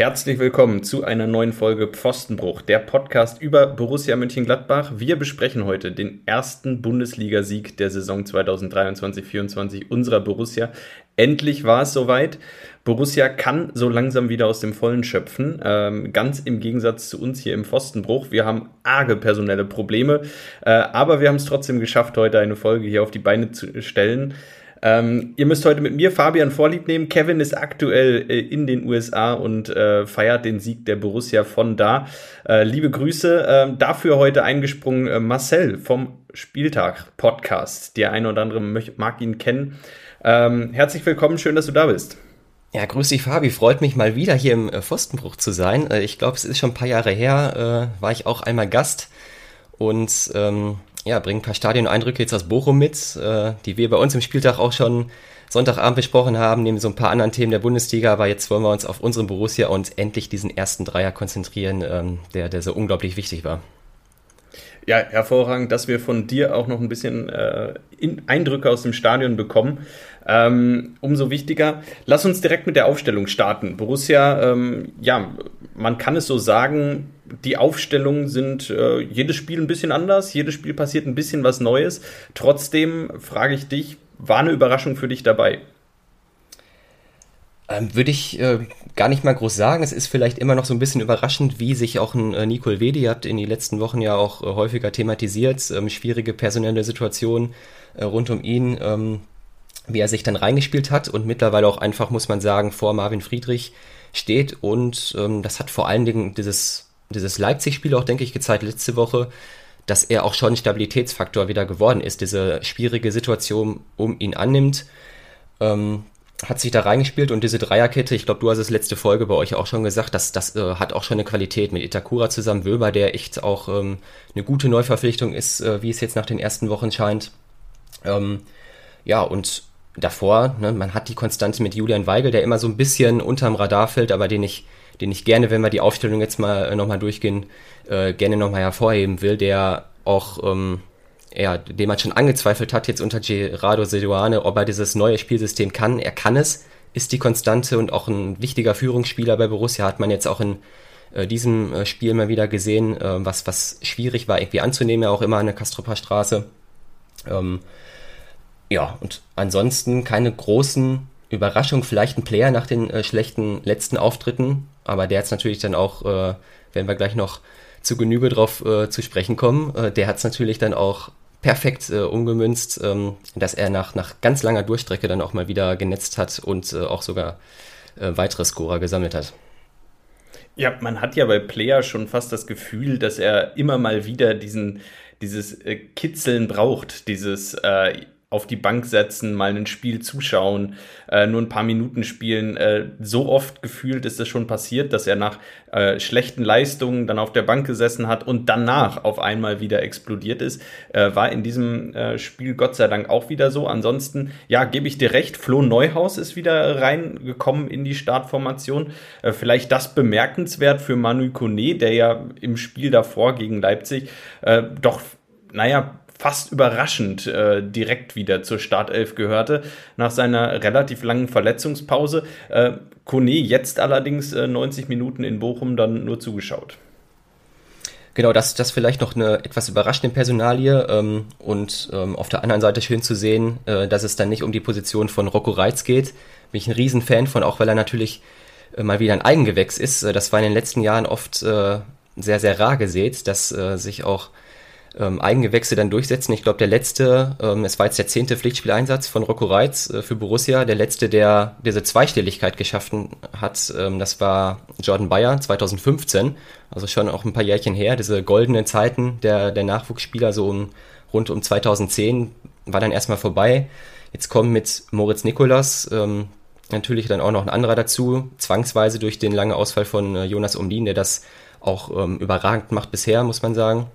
Herzlich willkommen zu einer neuen Folge Pfostenbruch, der Podcast über Borussia Mönchengladbach. Wir besprechen heute den ersten Bundesligasieg der Saison 2023-24 unserer Borussia. Endlich war es soweit. Borussia kann so langsam wieder aus dem Vollen schöpfen. Ähm, ganz im Gegensatz zu uns hier im Pfostenbruch. Wir haben arge personelle Probleme, äh, aber wir haben es trotzdem geschafft, heute eine Folge hier auf die Beine zu stellen. Ähm, ihr müsst heute mit mir Fabian Vorlieb nehmen. Kevin ist aktuell äh, in den USA und äh, feiert den Sieg der Borussia von da. Äh, liebe Grüße. Ähm, dafür heute eingesprungen äh, Marcel vom Spieltag Podcast. Der eine oder andere mag ihn kennen. Ähm, herzlich willkommen, schön, dass du da bist. Ja, grüß dich, Fabi. Freut mich mal wieder hier im äh, Pfostenbruch zu sein. Äh, ich glaube, es ist schon ein paar Jahre her, war ich auch einmal Gast und ähm, ja, bringen ein paar Stadioneindrücke jetzt aus Bochum mit, äh, die wir bei uns im Spieltag auch schon Sonntagabend besprochen haben, neben so ein paar anderen Themen der Bundesliga. Aber jetzt wollen wir uns auf unseren Borussia und endlich diesen ersten Dreier konzentrieren, ähm, der, der so unglaublich wichtig war. Ja, hervorragend, dass wir von dir auch noch ein bisschen äh, Eindrücke aus dem Stadion bekommen. Ähm, umso wichtiger. Lass uns direkt mit der Aufstellung starten. Borussia, ähm, ja, man kann es so sagen, die Aufstellungen sind äh, jedes Spiel ein bisschen anders, jedes Spiel passiert ein bisschen was Neues. Trotzdem frage ich dich, war eine Überraschung für dich dabei? Ähm, Würde ich äh, gar nicht mal groß sagen. Es ist vielleicht immer noch so ein bisschen überraschend, wie sich auch ein äh, Nicole Wedi hat in den letzten Wochen ja auch äh, häufiger thematisiert. Ähm, schwierige personelle Situation äh, rund um ihn, ähm, wie er sich dann reingespielt hat und mittlerweile auch einfach, muss man sagen, vor Marvin Friedrich steht. Und ähm, das hat vor allen Dingen dieses dieses Leipzig-Spiel auch, denke ich, gezeigt letzte Woche, dass er auch schon Stabilitätsfaktor wieder geworden ist, diese schwierige Situation um ihn annimmt. Ähm, hat sich da reingespielt und diese Dreierkette, ich glaube, du hast es letzte Folge bei euch auch schon gesagt, dass das äh, hat auch schon eine Qualität mit Itakura zusammen, Wöber, der echt auch ähm, eine gute Neuverpflichtung ist, äh, wie es jetzt nach den ersten Wochen scheint. Ähm, ja, und davor, ne, man hat die Konstante mit Julian Weigel, der immer so ein bisschen unterm Radar fällt, aber den ich den ich gerne, wenn wir die Aufstellung jetzt mal äh, nochmal durchgehen, äh, gerne nochmal hervorheben will, der auch, ähm, ja, dem man schon angezweifelt hat jetzt unter Gerardo Seduane, ob er dieses neue Spielsystem kann. Er kann es, ist die Konstante und auch ein wichtiger Führungsspieler bei Borussia, hat man jetzt auch in äh, diesem äh, Spiel mal wieder gesehen, was, was schwierig war irgendwie anzunehmen, ja auch immer an der Kastroper Straße. Ähm, ja, und ansonsten keine großen Überraschungen, vielleicht ein Player nach den äh, schlechten letzten Auftritten, aber der hat natürlich dann auch, äh, werden wir gleich noch zu Genüge drauf äh, zu sprechen kommen, äh, der hat es natürlich dann auch perfekt äh, umgemünzt, ähm, dass er nach, nach ganz langer Durchstrecke dann auch mal wieder genetzt hat und äh, auch sogar äh, weitere Scorer gesammelt hat. Ja, man hat ja bei Player schon fast das Gefühl, dass er immer mal wieder diesen, dieses äh, Kitzeln braucht, dieses äh, auf die Bank setzen, mal ein Spiel zuschauen, äh, nur ein paar Minuten spielen. Äh, so oft gefühlt ist es schon passiert, dass er nach äh, schlechten Leistungen dann auf der Bank gesessen hat und danach auf einmal wieder explodiert ist. Äh, war in diesem äh, Spiel Gott sei Dank auch wieder so. Ansonsten, ja, gebe ich dir recht, Flo Neuhaus ist wieder reingekommen in die Startformation. Äh, vielleicht das bemerkenswert für Manu Kone, der ja im Spiel davor gegen Leipzig doch naja, fast überraschend äh, direkt wieder zur Startelf gehörte, nach seiner relativ langen Verletzungspause. Äh, Kone jetzt allerdings äh, 90 Minuten in Bochum dann nur zugeschaut. Genau, das, das vielleicht noch eine etwas überraschende Personalie ähm, und ähm, auf der anderen Seite schön zu sehen, äh, dass es dann nicht um die Position von Rocco Reitz geht. Bin ich ein Riesenfan von, auch weil er natürlich äh, mal wieder ein Eigengewächs ist. Äh, das war in den letzten Jahren oft äh, sehr, sehr rar gesät, dass äh, sich auch ähm, Eigengewächse dann durchsetzen. Ich glaube, der letzte, ähm, es war jetzt der zehnte Pflichtspieleinsatz von Rocco Reitz äh, für Borussia, der letzte, der diese Zweistelligkeit geschaffen hat, ähm, das war Jordan Bayer 2015, also schon auch ein paar Jährchen her, diese goldenen Zeiten der, der Nachwuchsspieler, so um, rund um 2010, war dann erstmal vorbei. Jetzt kommt mit Moritz Nikolas ähm, natürlich dann auch noch ein anderer dazu, zwangsweise durch den langen Ausfall von äh, Jonas Umlin, der das auch ähm, überragend macht bisher, muss man sagen.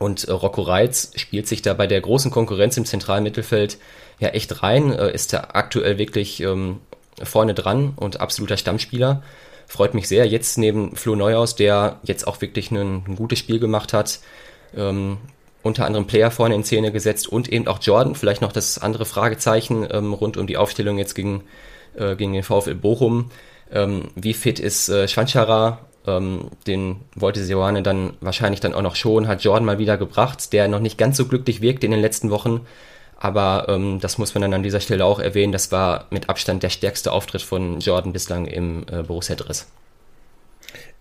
Und äh, Rocco Reitz spielt sich da bei der großen Konkurrenz im zentralen Mittelfeld ja echt rein, äh, ist da aktuell wirklich ähm, vorne dran und absoluter Stammspieler. Freut mich sehr. Jetzt neben Flo Neuhaus, der jetzt auch wirklich ein, ein gutes Spiel gemacht hat, ähm, unter anderem Player vorne in Szene gesetzt und eben auch Jordan, vielleicht noch das andere Fragezeichen ähm, rund um die Aufstellung jetzt gegen, äh, gegen den VfL Bochum. Ähm, wie fit ist äh, Schwanchara? Ähm, den wollte Seoane dann wahrscheinlich dann auch noch schon, hat Jordan mal wieder gebracht, der noch nicht ganz so glücklich wirkte in den letzten Wochen. Aber ähm, das muss man dann an dieser Stelle auch erwähnen. Das war mit Abstand der stärkste Auftritt von Jordan bislang im äh, Borussia-Dress.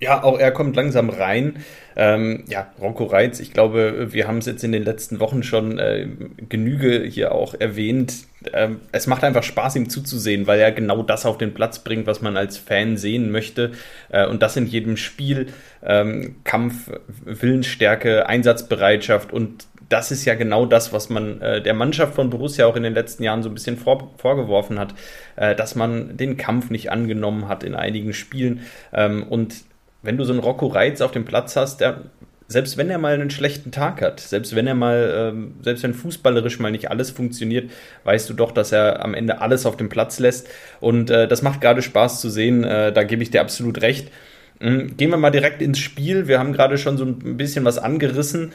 Ja, auch er kommt langsam rein. Ähm, ja, Rocco Reitz, ich glaube, wir haben es jetzt in den letzten Wochen schon äh, Genüge hier auch erwähnt. Ähm, es macht einfach Spaß, ihm zuzusehen, weil er genau das auf den Platz bringt, was man als Fan sehen möchte. Äh, und das in jedem Spiel. Ähm, Kampf, Willensstärke, Einsatzbereitschaft und das ist ja genau das, was man äh, der Mannschaft von Borussia auch in den letzten Jahren so ein bisschen vor, vorgeworfen hat, äh, dass man den Kampf nicht angenommen hat in einigen Spielen. Ähm, und wenn du so einen Rocco Reitz auf dem Platz hast, der, selbst wenn er mal einen schlechten Tag hat, selbst wenn er mal, ähm, selbst wenn fußballerisch mal nicht alles funktioniert, weißt du doch, dass er am Ende alles auf dem Platz lässt. Und äh, das macht gerade Spaß zu sehen, äh, da gebe ich dir absolut recht. Mhm, gehen wir mal direkt ins Spiel. Wir haben gerade schon so ein bisschen was angerissen.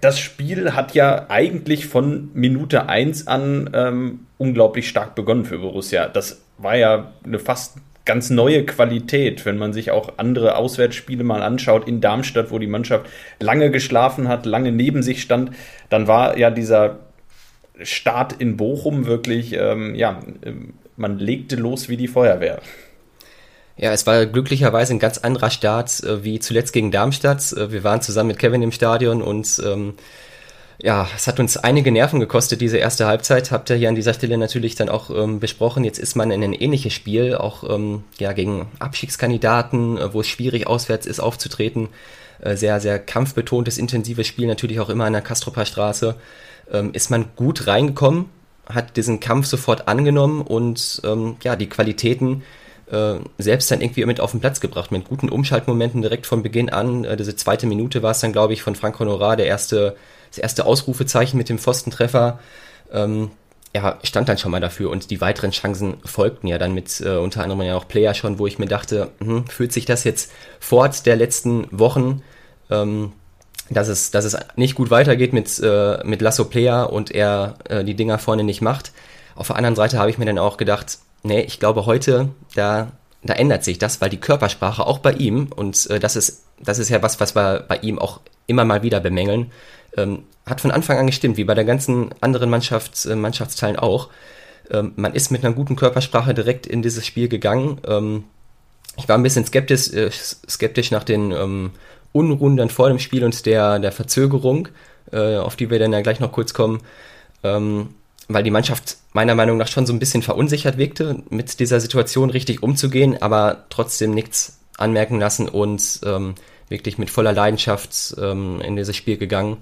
Das Spiel hat ja eigentlich von Minute 1 an ähm, unglaublich stark begonnen für Borussia. Das war ja eine fast ganz neue Qualität, wenn man sich auch andere Auswärtsspiele mal anschaut in Darmstadt, wo die Mannschaft lange geschlafen hat, lange neben sich stand, dann war ja dieser Start in Bochum wirklich, ähm, ja, man legte los wie die Feuerwehr. Ja, es war glücklicherweise ein ganz anderer Start äh, wie zuletzt gegen Darmstadt. Äh, wir waren zusammen mit Kevin im Stadion und ähm, ja, es hat uns einige Nerven gekostet, diese erste Halbzeit. Habt ihr hier an dieser Stelle natürlich dann auch ähm, besprochen. Jetzt ist man in ein ähnliches Spiel, auch ähm, ja, gegen Abstiegskandidaten, äh, wo es schwierig auswärts ist aufzutreten. Äh, sehr, sehr kampfbetontes, intensives Spiel, natürlich auch immer an der Kastroper Straße. Ähm, ist man gut reingekommen, hat diesen Kampf sofort angenommen und ähm, ja, die Qualitäten äh, selbst dann irgendwie mit auf den Platz gebracht, mit guten Umschaltmomenten direkt von Beginn an. Äh, diese zweite Minute war es dann, glaube ich, von Frank Honorar, der erste das erste Ausrufezeichen mit dem Pfostentreffer, ähm, ja, stand dann schon mal dafür und die weiteren Chancen folgten ja dann mit äh, unter anderem ja auch Player schon, wo ich mir dachte, hm, fühlt sich das jetzt fort der letzten Wochen, ähm, dass es, dass es nicht gut weitergeht mit, äh, mit Lasso Player und er äh, die Dinger vorne nicht macht. Auf der anderen Seite habe ich mir dann auch gedacht, nee, ich glaube heute, da, da ändert sich das, weil die Körpersprache auch bei ihm, und äh, das ist, das ist ja was, was wir bei ihm auch immer mal wieder bemängeln, ähm, hat von Anfang an gestimmt, wie bei der ganzen anderen Mannschafts, äh, Mannschaftsteilen auch. Ähm, man ist mit einer guten Körpersprache direkt in dieses Spiel gegangen. Ähm, ich war ein bisschen skeptisch, äh, skeptisch nach den ähm, Unruhen dann vor dem Spiel und der, der Verzögerung, äh, auf die wir dann ja gleich noch kurz kommen, ähm, weil die Mannschaft meiner Meinung nach schon so ein bisschen verunsichert wirkte, mit dieser Situation richtig umzugehen, aber trotzdem nichts anmerken lassen und ähm, wirklich mit voller Leidenschaft ähm, in dieses Spiel gegangen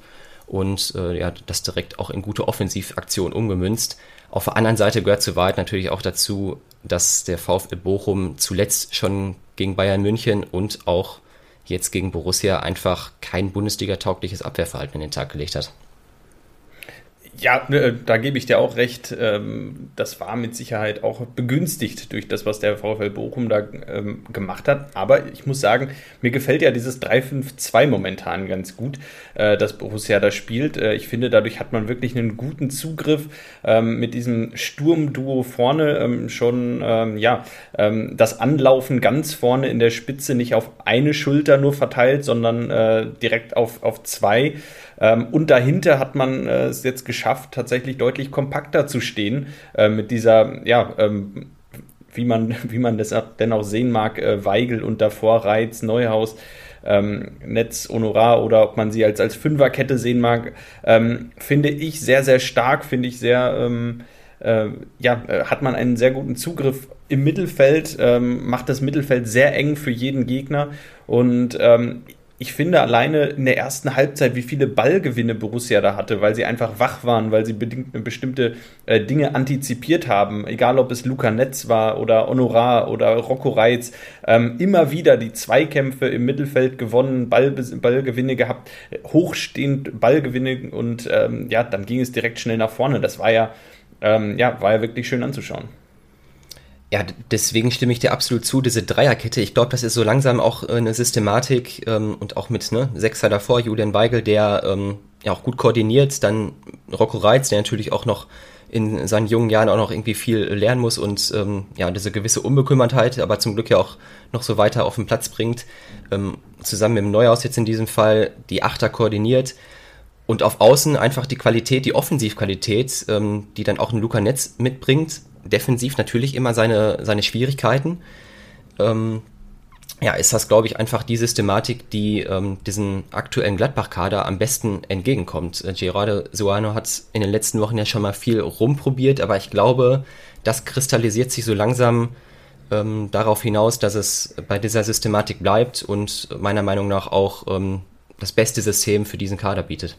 und äh, ja, das direkt auch in gute Offensivaktionen umgemünzt. Auf der anderen Seite gehört zur Wahrheit natürlich auch dazu, dass der VfL Bochum zuletzt schon gegen Bayern München und auch jetzt gegen Borussia einfach kein Bundesliga-taugliches Abwehrverhalten in den Tag gelegt hat. Ja, ne, da gebe ich dir auch recht. Ähm, das war mit Sicherheit auch begünstigt durch das, was der VfL Bochum da ähm, gemacht hat. Aber ich muss sagen, mir gefällt ja dieses 3-5-2 momentan ganz gut, äh, das Borussia da spielt. Äh, ich finde, dadurch hat man wirklich einen guten Zugriff ähm, mit diesem Sturmduo vorne schon, ja, das Anlaufen ganz vorne in der Spitze nicht auf eine Schulter nur verteilt, sondern äh, direkt auf, auf zwei. Ähm, und dahinter hat man äh, es jetzt geschafft, tatsächlich deutlich kompakter zu stehen äh, mit dieser, ja, ähm, wie man, wie man das denn auch sehen mag, äh, Weigel und davor Reiz, Neuhaus. Ähm, Netz, Honorar oder ob man sie als, als Fünferkette sehen mag, ähm, finde ich sehr, sehr stark, finde ich sehr, ähm, äh, ja, äh, hat man einen sehr guten Zugriff im Mittelfeld, ähm, macht das Mittelfeld sehr eng für jeden Gegner und ähm, ich finde alleine in der ersten Halbzeit, wie viele Ballgewinne Borussia da hatte, weil sie einfach wach waren, weil sie bestimmte äh, Dinge antizipiert haben, egal ob es Luca Netz war oder Honorar oder Rocco Reitz, ähm, immer wieder die Zweikämpfe im Mittelfeld gewonnen, Ball, Ballgewinne gehabt, hochstehend Ballgewinne und ähm, ja, dann ging es direkt schnell nach vorne. Das war ja, ähm, ja, war ja wirklich schön anzuschauen. Ja, deswegen stimme ich dir absolut zu, diese Dreierkette. Ich glaube, das ist so langsam auch äh, eine Systematik ähm, und auch mit ne, Sechser davor, Julian Weigel, der ähm, ja auch gut koordiniert, dann Rocco Reitz, der natürlich auch noch in seinen jungen Jahren auch noch irgendwie viel lernen muss und ähm, ja, diese gewisse Unbekümmertheit, aber zum Glück ja auch noch so weiter auf den Platz bringt. Ähm, zusammen mit dem Neuhaus jetzt in diesem Fall die Achter koordiniert und auf Außen einfach die Qualität, die Offensivqualität, ähm, die dann auch ein Luca Netz mitbringt. Defensiv natürlich immer seine, seine Schwierigkeiten. Ähm, ja, ist das, glaube ich, einfach die Systematik, die ähm, diesen aktuellen Gladbach-Kader am besten entgegenkommt. Äh, Gerardo Suano hat in den letzten Wochen ja schon mal viel rumprobiert, aber ich glaube, das kristallisiert sich so langsam ähm, darauf hinaus, dass es bei dieser Systematik bleibt und meiner Meinung nach auch ähm, das beste System für diesen Kader bietet.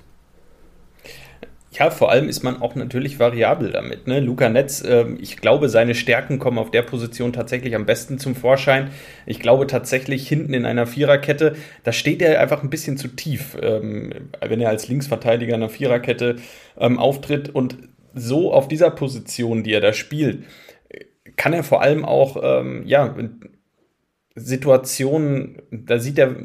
Ja, vor allem ist man auch natürlich variabel damit. Ne? Luca Netz, äh, ich glaube, seine Stärken kommen auf der Position tatsächlich am besten zum Vorschein. Ich glaube tatsächlich hinten in einer Viererkette, da steht er einfach ein bisschen zu tief, ähm, wenn er als Linksverteidiger in einer Viererkette ähm, auftritt. Und so auf dieser Position, die er da spielt, kann er vor allem auch, ähm, ja, Situationen, da sieht er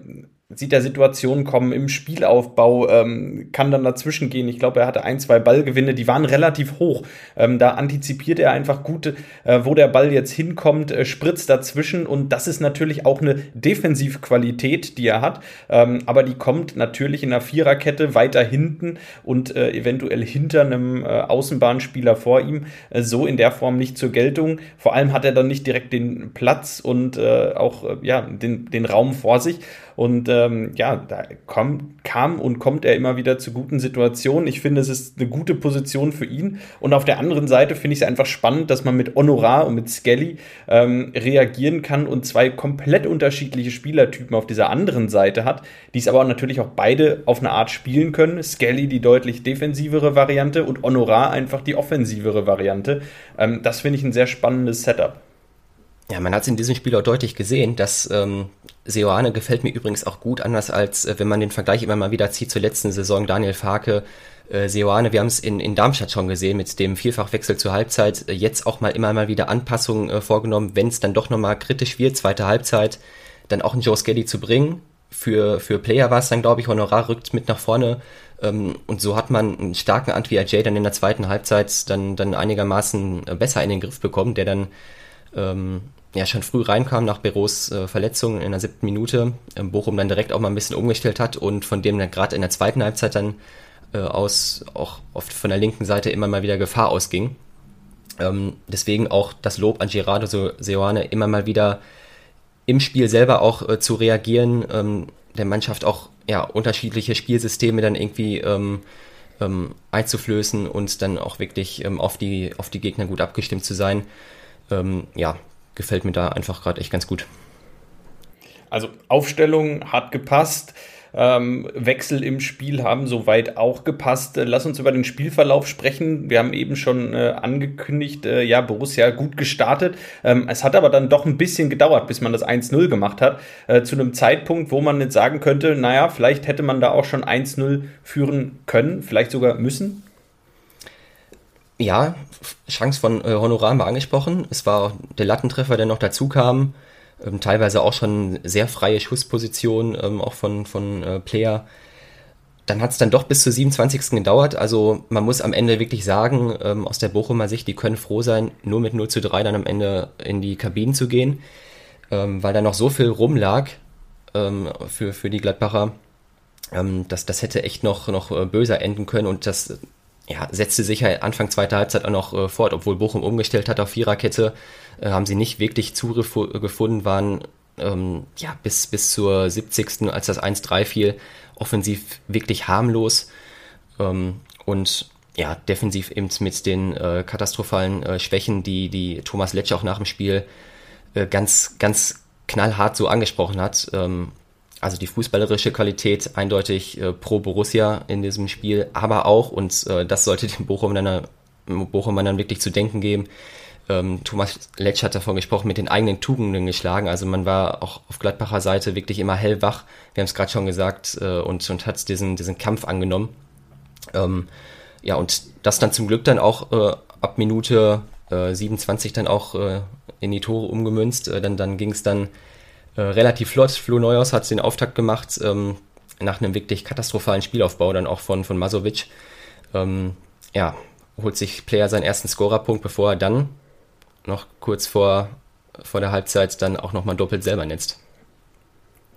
sieht er Situationen kommen im Spielaufbau, ähm, kann dann dazwischen gehen. Ich glaube, er hatte ein, zwei Ballgewinne, die waren relativ hoch. Ähm, da antizipiert er einfach gut, äh, wo der Ball jetzt hinkommt, äh, spritzt dazwischen und das ist natürlich auch eine Defensivqualität, die er hat. Ähm, aber die kommt natürlich in der Viererkette weiter hinten und äh, eventuell hinter einem äh, Außenbahnspieler vor ihm äh, so in der Form nicht zur Geltung. Vor allem hat er dann nicht direkt den Platz und äh, auch ja, den, den Raum vor sich. Und ähm, ja, da kam, kam und kommt er immer wieder zu guten Situationen. Ich finde, es ist eine gute Position für ihn. Und auf der anderen Seite finde ich es einfach spannend, dass man mit Honorar und mit Skelly ähm, reagieren kann und zwei komplett unterschiedliche Spielertypen auf dieser anderen Seite hat, die es aber natürlich auch beide auf eine Art spielen können. Skelly die deutlich defensivere Variante und Honorar einfach die offensivere Variante. Ähm, das finde ich ein sehr spannendes Setup. Ja, man hat es in diesem Spiel auch deutlich gesehen, dass ähm, Seoane gefällt mir übrigens auch gut, anders als äh, wenn man den Vergleich immer mal wieder zieht zur letzten Saison. Daniel Farke, äh, Seoane, wir haben es in, in Darmstadt schon gesehen mit dem Vielfachwechsel zur Halbzeit. Äh, jetzt auch mal immer mal wieder Anpassungen äh, vorgenommen, wenn es dann doch nochmal kritisch wird, zweite Halbzeit, dann auch einen Joe Skelly zu bringen. Für, für Player war es dann, glaube ich, Honorar rückt mit nach vorne. Ähm, und so hat man einen starken Antwi Ajay dann in der zweiten Halbzeit dann, dann einigermaßen äh, besser in den Griff bekommen, der dann ähm, ja schon früh reinkam nach Beros äh, Verletzung in der siebten Minute, ähm, Bochum dann direkt auch mal ein bisschen umgestellt hat und von dem dann gerade in der zweiten Halbzeit dann äh, aus auch oft von der linken Seite immer mal wieder Gefahr ausging. Ähm, deswegen auch das Lob an Gerardo Seoane immer mal wieder im Spiel selber auch äh, zu reagieren, ähm, der Mannschaft auch ja unterschiedliche Spielsysteme dann irgendwie ähm, ähm, einzuflößen und dann auch wirklich ähm, auf die auf die Gegner gut abgestimmt zu sein. Ähm, ja, gefällt mir da einfach gerade echt ganz gut. Also Aufstellung hat gepasst. Ähm, Wechsel im Spiel haben soweit auch gepasst. Äh, lass uns über den Spielverlauf sprechen. Wir haben eben schon äh, angekündigt, äh, ja, Borussia gut gestartet. Ähm, es hat aber dann doch ein bisschen gedauert, bis man das 1-0 gemacht hat. Äh, zu einem Zeitpunkt, wo man jetzt sagen könnte, naja, vielleicht hätte man da auch schon 1-0 führen können, vielleicht sogar müssen. Ja, Chance von äh, Honorar mal angesprochen. Es war der Lattentreffer, der noch dazu kam. Ähm, teilweise auch schon sehr freie Schussposition, ähm, auch von, von äh, Player. Dann hat es dann doch bis zur 27. gedauert. Also man muss am Ende wirklich sagen, ähm, aus der Bochumer Sicht, die können froh sein, nur mit 0 zu 3 dann am Ende in die Kabinen zu gehen, ähm, weil da noch so viel rumlag ähm, für, für die Gladbacher. Ähm, das, das hätte echt noch, noch äh, böser enden können und das ja, setzte sich ja Anfang zweiter Halbzeit auch noch äh, fort, obwohl Bochum umgestellt hat auf Viererkette, äh, haben sie nicht wirklich Zugriff gefunden, waren ähm, ja bis, bis zur 70. als das 1-3 fiel, offensiv wirklich harmlos ähm, und ja, defensiv eben mit den äh, katastrophalen äh, Schwächen, die, die Thomas Letsch auch nach dem Spiel äh, ganz, ganz knallhart so angesprochen hat. Ähm, also die fußballerische Qualität eindeutig äh, pro Borussia in diesem Spiel, aber auch, und äh, das sollte dem Bochum dann, Bochum dann wirklich zu denken geben, ähm, Thomas Letsch hat davon gesprochen, mit den eigenen Tugenden geschlagen. Also man war auch auf Gladbacher Seite wirklich immer hellwach. Wir haben es gerade schon gesagt äh, und, und hat diesen, diesen Kampf angenommen. Ähm, ja, und das dann zum Glück dann auch äh, ab Minute äh, 27 dann auch äh, in die Tore umgemünzt. Äh, dann dann ging es dann äh, relativ flott. Flo Neuhaus hat den Auftakt gemacht, ähm, nach einem wirklich katastrophalen Spielaufbau dann auch von, von Masovic. Ähm, ja, holt sich Player seinen ersten Scorerpunkt, bevor er dann noch kurz vor, vor der Halbzeit dann auch nochmal doppelt selber netzt.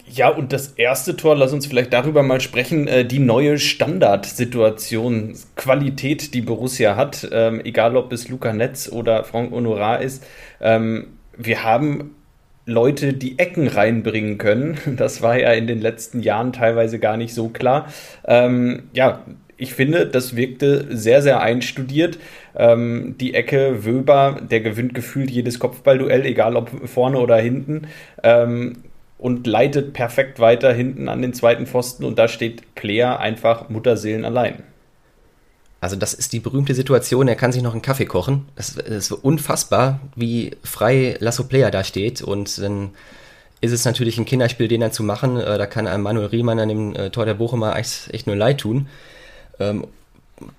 Ja, und das erste Tor, lass uns vielleicht darüber mal sprechen, äh, die neue Standardsituation, Qualität, die Borussia hat, ähm, egal ob es Luca Netz oder Frank Honorar ist. Ähm, wir haben Leute die Ecken reinbringen können. Das war ja in den letzten Jahren teilweise gar nicht so klar. Ähm, ja, ich finde, das wirkte sehr, sehr einstudiert. Ähm, die Ecke Wöber, der gewinnt gefühlt jedes Kopfballduell, egal ob vorne oder hinten. Ähm, und leitet perfekt weiter hinten an den zweiten Pfosten und da steht Player einfach Mutterseelen allein. Also das ist die berühmte Situation, er kann sich noch einen Kaffee kochen. Es ist unfassbar, wie frei Lasso Player da steht und dann ist es natürlich ein Kinderspiel, den dann zu machen. Äh, da kann einem Manuel Riemann an dem äh, Tor der Bochumer echt, nur leid tun. Ähm,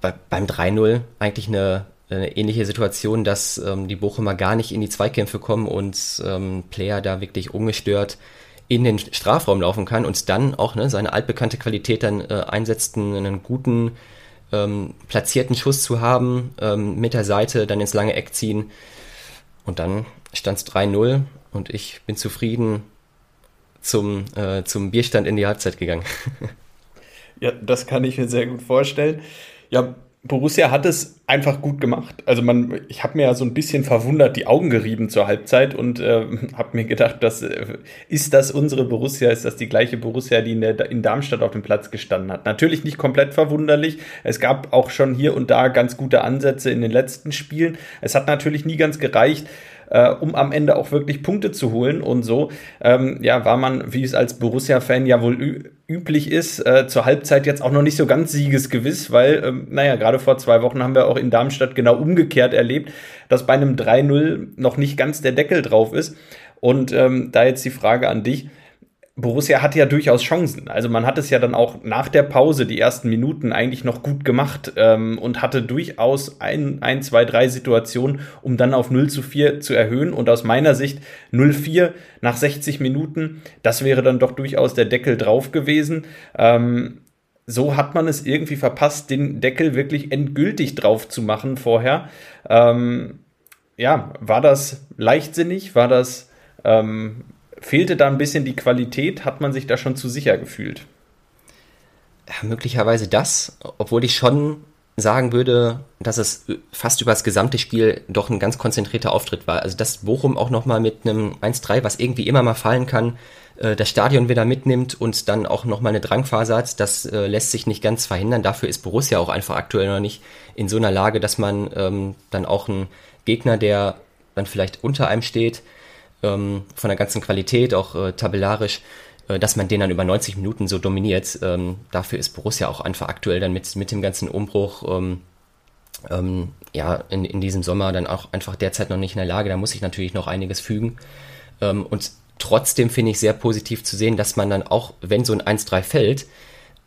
beim 3-0 eigentlich eine, eine, ähnliche Situation, dass ähm, die Bochumer gar nicht in die Zweikämpfe kommen und ähm, Player da wirklich ungestört in den Strafraum laufen kann und dann auch ne, seine altbekannte Qualität dann äh, einsetzt, einen guten ähm, platzierten Schuss zu haben, ähm, mit der Seite dann ins lange Eck ziehen. Und dann stand es 3-0 und ich bin zufrieden zum, äh, zum Bierstand in die Halbzeit gegangen. ja, das kann ich mir sehr gut vorstellen. Ja, Borussia hat es einfach gut gemacht. Also man, ich habe mir ja so ein bisschen verwundert die Augen gerieben zur Halbzeit und äh, habe mir gedacht, dass, äh, ist das unsere Borussia? Ist das die gleiche Borussia, die in, der, in Darmstadt auf dem Platz gestanden hat? Natürlich nicht komplett verwunderlich. Es gab auch schon hier und da ganz gute Ansätze in den letzten Spielen. Es hat natürlich nie ganz gereicht äh, um am Ende auch wirklich Punkte zu holen. Und so ähm, ja, war man, wie es als Borussia-Fan ja wohl üblich ist, äh, zur Halbzeit jetzt auch noch nicht so ganz siegesgewiss, weil, ähm, naja, gerade vor zwei Wochen haben wir auch in Darmstadt genau umgekehrt erlebt, dass bei einem 3-0 noch nicht ganz der Deckel drauf ist. Und ähm, da jetzt die Frage an dich, Borussia hatte ja durchaus Chancen. Also man hat es ja dann auch nach der Pause die ersten Minuten eigentlich noch gut gemacht ähm, und hatte durchaus ein, ein, zwei, drei Situationen, um dann auf 0 zu 4 zu erhöhen. Und aus meiner Sicht 0-4 nach 60 Minuten, das wäre dann doch durchaus der Deckel drauf gewesen. Ähm, so hat man es irgendwie verpasst, den Deckel wirklich endgültig drauf zu machen vorher. Ähm, ja, war das leichtsinnig? War das ähm, Fehlte da ein bisschen die Qualität? Hat man sich da schon zu sicher gefühlt? Ja, möglicherweise das, obwohl ich schon sagen würde, dass es fast über das gesamte Spiel doch ein ganz konzentrierter Auftritt war. Also dass Bochum auch nochmal mit einem 1-3, was irgendwie immer mal fallen kann, äh, das Stadion wieder mitnimmt und dann auch nochmal eine Drangphase hat, das äh, lässt sich nicht ganz verhindern. Dafür ist Borussia auch einfach aktuell noch nicht in so einer Lage, dass man ähm, dann auch einen Gegner, der dann vielleicht unter einem steht, ähm, von der ganzen Qualität, auch äh, tabellarisch, äh, dass man den dann über 90 Minuten so dominiert. Ähm, dafür ist Borussia auch einfach aktuell dann mit, mit dem ganzen Umbruch ähm, ähm, ja, in, in diesem Sommer dann auch einfach derzeit noch nicht in der Lage. Da muss sich natürlich noch einiges fügen. Ähm, und trotzdem finde ich sehr positiv zu sehen, dass man dann auch, wenn so ein 1-3 fällt,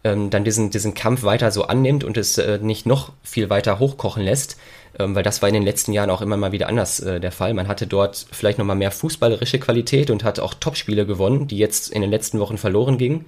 ähm, dann diesen, diesen Kampf weiter so annimmt und es äh, nicht noch viel weiter hochkochen lässt, ähm, weil das war in den letzten Jahren auch immer mal wieder anders äh, der Fall. Man hatte dort vielleicht nochmal mehr fußballerische Qualität und hat auch Topspiele gewonnen, die jetzt in den letzten Wochen verloren gingen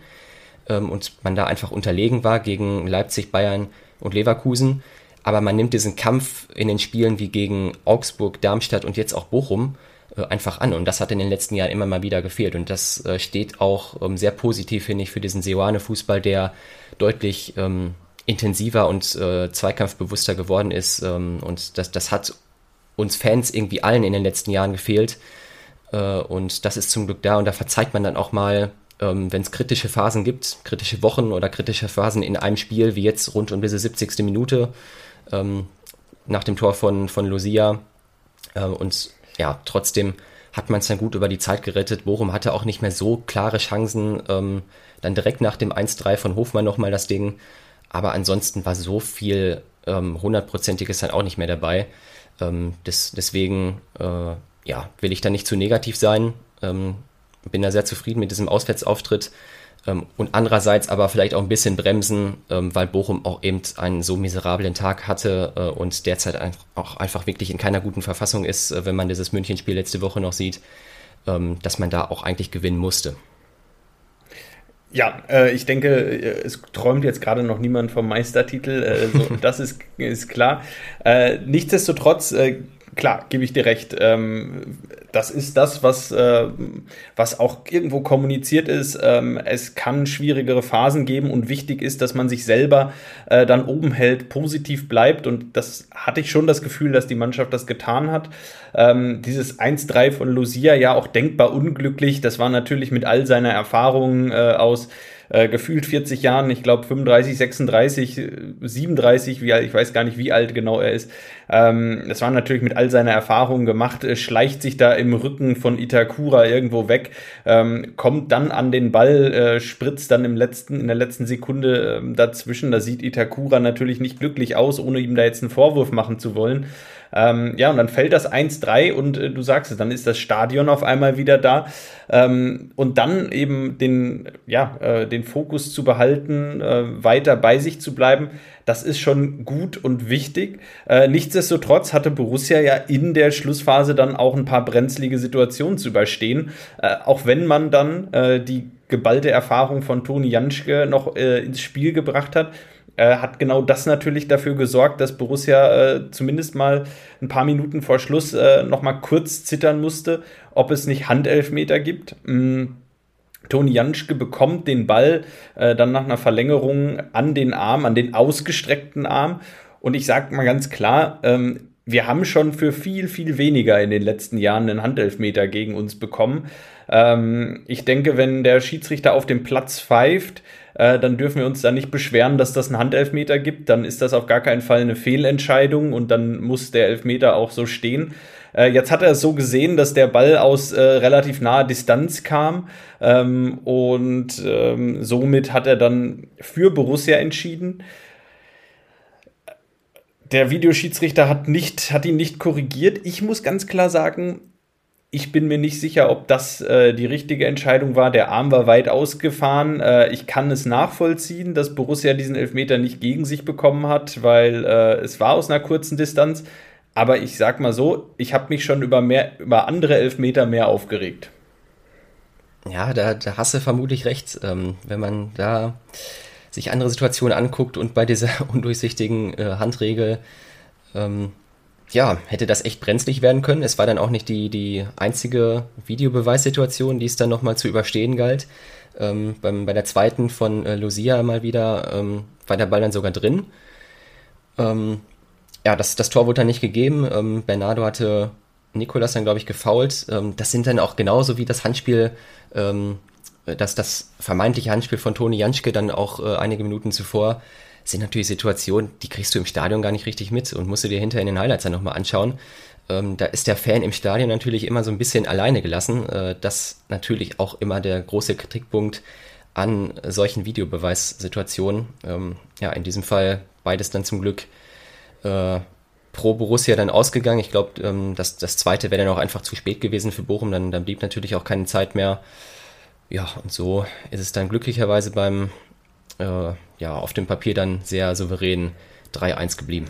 ähm, und man da einfach unterlegen war gegen Leipzig, Bayern und Leverkusen. Aber man nimmt diesen Kampf in den Spielen wie gegen Augsburg, Darmstadt und jetzt auch Bochum einfach an. Und das hat in den letzten Jahren immer mal wieder gefehlt. Und das äh, steht auch ähm, sehr positiv, finde ich, für diesen Seoane-Fußball, der deutlich ähm, intensiver und äh, zweikampfbewusster geworden ist. Ähm, und das, das hat uns Fans irgendwie allen in den letzten Jahren gefehlt. Äh, und das ist zum Glück da. Und da verzeiht man dann auch mal, ähm, wenn es kritische Phasen gibt, kritische Wochen oder kritische Phasen in einem Spiel, wie jetzt rund um diese 70. Minute ähm, nach dem Tor von, von Lucia. Äh, und ja, trotzdem hat man es dann gut über die Zeit gerettet. Bochum hatte auch nicht mehr so klare Chancen. Ähm, dann direkt nach dem 1-3 von Hofmann nochmal das Ding. Aber ansonsten war so viel ähm, hundertprozentiges dann auch nicht mehr dabei. Ähm, des, deswegen äh, ja, will ich da nicht zu negativ sein. Ähm, bin da sehr zufrieden mit diesem Auswärtsauftritt. Ähm, und andererseits aber vielleicht auch ein bisschen bremsen, ähm, weil Bochum auch eben einen so miserablen Tag hatte äh, und derzeit auch einfach wirklich in keiner guten Verfassung ist, äh, wenn man dieses Münchenspiel letzte Woche noch sieht, ähm, dass man da auch eigentlich gewinnen musste. Ja, äh, ich denke, äh, es träumt jetzt gerade noch niemand vom Meistertitel. Äh, so, das ist, ist klar. Äh, nichtsdestotrotz klar, gebe ich dir recht. Ähm, das ist das, was, äh, was auch irgendwo kommuniziert ist. Ähm, es kann schwierigere Phasen geben und wichtig ist, dass man sich selber äh, dann oben hält, positiv bleibt. Und das hatte ich schon das Gefühl, dass die Mannschaft das getan hat. Ähm, dieses 1-3 von Lucia ja auch denkbar unglücklich. Das war natürlich mit all seiner Erfahrung äh, aus äh, gefühlt 40 Jahren, ich glaube 35, 36, 37, wie alt, ich weiß gar nicht, wie alt genau er ist. Ähm, das war natürlich mit all seiner Erfahrung gemacht, äh, schleicht sich da im Rücken von Itakura irgendwo weg, ähm, kommt dann an den Ball, äh, spritzt dann im letzten, in der letzten Sekunde äh, dazwischen. Da sieht Itakura natürlich nicht glücklich aus, ohne ihm da jetzt einen Vorwurf machen zu wollen. Ähm, ja, und dann fällt das 1-3 und äh, du sagst es, dann ist das Stadion auf einmal wieder da. Ähm, und dann eben den, ja, äh, den Fokus zu behalten, äh, weiter bei sich zu bleiben, das ist schon gut und wichtig. Äh, nichtsdestotrotz hatte Borussia ja in der Schlussphase dann auch ein paar brenzlige Situationen zu überstehen, äh, auch wenn man dann äh, die geballte Erfahrung von Toni Janschke noch ins Spiel gebracht hat äh, hat genau das natürlich dafür gesorgt, dass Borussia äh, zumindest mal ein paar Minuten vor Schluss äh, noch mal kurz zittern musste, ob es nicht Handelfmeter gibt. Mm. Toni Janschke bekommt den Ball äh, dann nach einer Verlängerung an den Arm, an den ausgestreckten Arm. Und ich sage mal ganz klar, ähm, wir haben schon für viel, viel weniger in den letzten Jahren einen Handelfmeter gegen uns bekommen. Ähm, ich denke, wenn der Schiedsrichter auf dem Platz pfeift, äh, dann dürfen wir uns da nicht beschweren, dass das einen Handelfmeter gibt. Dann ist das auf gar keinen Fall eine Fehlentscheidung und dann muss der Elfmeter auch so stehen. Äh, jetzt hat er es so gesehen, dass der Ball aus äh, relativ naher Distanz kam ähm, und ähm, somit hat er dann für Borussia entschieden der Videoschiedsrichter hat, nicht, hat ihn nicht korrigiert. Ich muss ganz klar sagen, ich bin mir nicht sicher, ob das äh, die richtige Entscheidung war. Der Arm war weit ausgefahren. Äh, ich kann es nachvollziehen, dass Borussia diesen Elfmeter nicht gegen sich bekommen hat, weil äh, es war aus einer kurzen Distanz. Aber ich sag mal so, ich habe mich schon über, mehr, über andere Elfmeter mehr aufgeregt. Ja, da, da hast du vermutlich recht. Ähm, wenn man da sich andere Situationen anguckt und bei dieser undurchsichtigen äh, Handregel ähm, ja, hätte das echt brenzlig werden können. Es war dann auch nicht die, die einzige Videobeweissituation, die es dann nochmal zu überstehen galt. Ähm, beim, bei der zweiten von äh, Lucia mal wieder ähm, war der Ball dann sogar drin. Ähm, ja, das, das Tor wurde dann nicht gegeben. Ähm, Bernardo hatte Nikolas dann, glaube ich, gefault. Ähm, das sind dann auch genauso wie das Handspiel, ähm, das, das vermeintliche Handspiel von Toni Janschke dann auch äh, einige Minuten zuvor sind natürlich Situationen, die kriegst du im Stadion gar nicht richtig mit und musst du dir hinterher in den Highlights dann nochmal anschauen. Ähm, da ist der Fan im Stadion natürlich immer so ein bisschen alleine gelassen. Äh, das natürlich auch immer der große Kritikpunkt an solchen Videobeweissituationen. Ähm, ja, in diesem Fall beides dann zum Glück äh, pro Borussia dann ausgegangen. Ich glaube, ähm, das, das zweite wäre dann auch einfach zu spät gewesen für Bochum. Dann, dann blieb natürlich auch keine Zeit mehr. Ja, und so ist es dann glücklicherweise beim äh, ja, auf dem Papier dann sehr souverän 3-1 geblieben.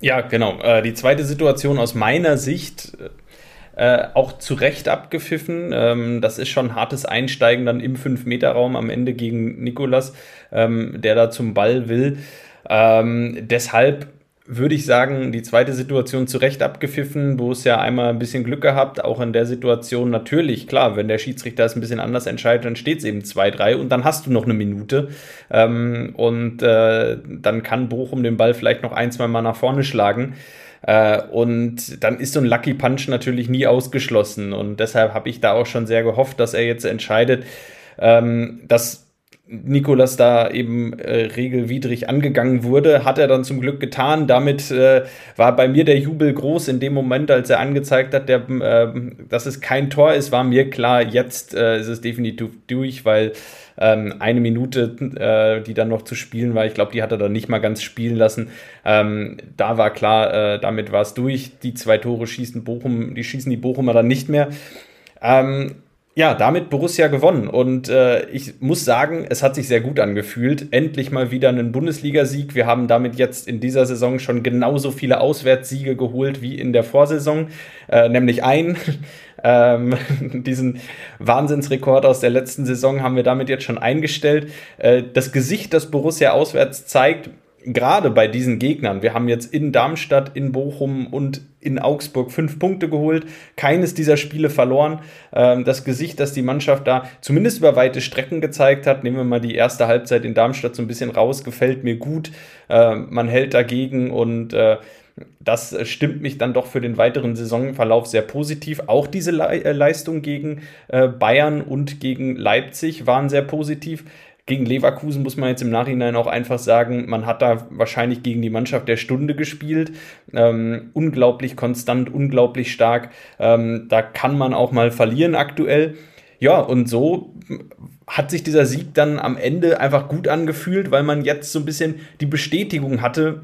Ja, genau. Äh, die zweite Situation aus meiner Sicht äh, auch zu Recht abgepfiffen. Ähm, das ist schon hartes Einsteigen dann im 5-Meter-Raum am Ende gegen Nikolas, ähm, der da zum Ball will. Ähm, deshalb würde ich sagen, die zweite Situation zu Recht abgepfiffen. Borussia einmal ein bisschen Glück gehabt, auch in der Situation natürlich, klar, wenn der Schiedsrichter es ein bisschen anders entscheidet, dann steht es eben 2-3 und dann hast du noch eine Minute. Ähm, und äh, dann kann Bochum den Ball vielleicht noch ein, zwei Mal nach vorne schlagen. Äh, und dann ist so ein Lucky Punch natürlich nie ausgeschlossen. Und deshalb habe ich da auch schon sehr gehofft, dass er jetzt entscheidet, ähm, dass Nikolas da eben äh, regelwidrig angegangen wurde, hat er dann zum Glück getan. Damit äh, war bei mir der Jubel groß. In dem Moment, als er angezeigt hat, der, äh, dass es kein Tor ist, war mir klar, jetzt äh, ist es definitiv durch, weil ähm, eine Minute, äh, die dann noch zu spielen war, ich glaube, die hat er dann nicht mal ganz spielen lassen. Ähm, da war klar, äh, damit war es durch. Die zwei Tore schießen Bochum, die schießen die Bochumer dann nicht mehr. Ähm, ja, damit Borussia gewonnen. Und äh, ich muss sagen, es hat sich sehr gut angefühlt. Endlich mal wieder einen Bundesligasieg. Wir haben damit jetzt in dieser Saison schon genauso viele Auswärtssiege geholt wie in der Vorsaison, äh, nämlich ein. Ähm, diesen Wahnsinnsrekord aus der letzten Saison haben wir damit jetzt schon eingestellt. Äh, das Gesicht, das Borussia auswärts zeigt, gerade bei diesen Gegnern, wir haben jetzt in Darmstadt, in Bochum und in Augsburg fünf Punkte geholt, keines dieser Spiele verloren. Ähm, das Gesicht, das die Mannschaft da zumindest über weite Strecken gezeigt hat, nehmen wir mal die erste Halbzeit in Darmstadt so ein bisschen raus, gefällt mir gut. Ähm, man hält dagegen und äh, das stimmt mich dann doch für den weiteren Saisonverlauf sehr positiv. Auch diese äh, Leistung gegen äh, Bayern und gegen Leipzig waren sehr positiv. Gegen Leverkusen muss man jetzt im Nachhinein auch einfach sagen, man hat da wahrscheinlich gegen die Mannschaft der Stunde gespielt. Ähm, unglaublich konstant, unglaublich stark. Ähm, da kann man auch mal verlieren aktuell. Ja, und so hat sich dieser Sieg dann am Ende einfach gut angefühlt, weil man jetzt so ein bisschen die Bestätigung hatte,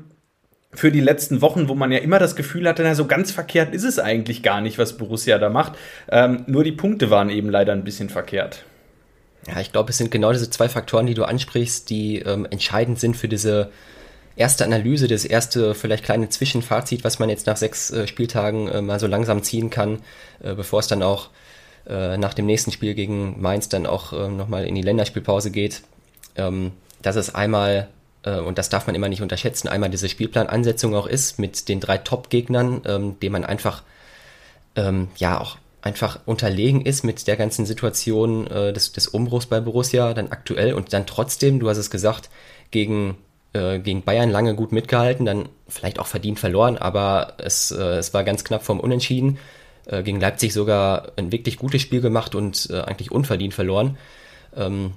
für die letzten Wochen, wo man ja immer das Gefühl hatte, na, so ganz verkehrt ist es eigentlich gar nicht, was Borussia da macht. Ähm, nur die Punkte waren eben leider ein bisschen verkehrt. Ja, ich glaube, es sind genau diese zwei Faktoren, die du ansprichst, die ähm, entscheidend sind für diese erste Analyse, das erste vielleicht kleine Zwischenfazit, was man jetzt nach sechs äh, Spieltagen äh, mal so langsam ziehen kann, äh, bevor es dann auch äh, nach dem nächsten Spiel gegen Mainz dann auch äh, nochmal in die Länderspielpause geht. Ähm, dass es einmal, äh, und das darf man immer nicht unterschätzen, einmal diese Spielplanansetzung auch ist mit den drei Top-Gegnern, ähm, dem man einfach ähm, ja auch einfach unterlegen ist mit der ganzen Situation äh, des, des Umbruchs bei Borussia dann aktuell und dann trotzdem, du hast es gesagt, gegen, äh, gegen Bayern lange gut mitgehalten, dann vielleicht auch verdient verloren, aber es, äh, es war ganz knapp vom Unentschieden. Äh, gegen Leipzig sogar ein wirklich gutes Spiel gemacht und äh, eigentlich unverdient verloren. Ähm,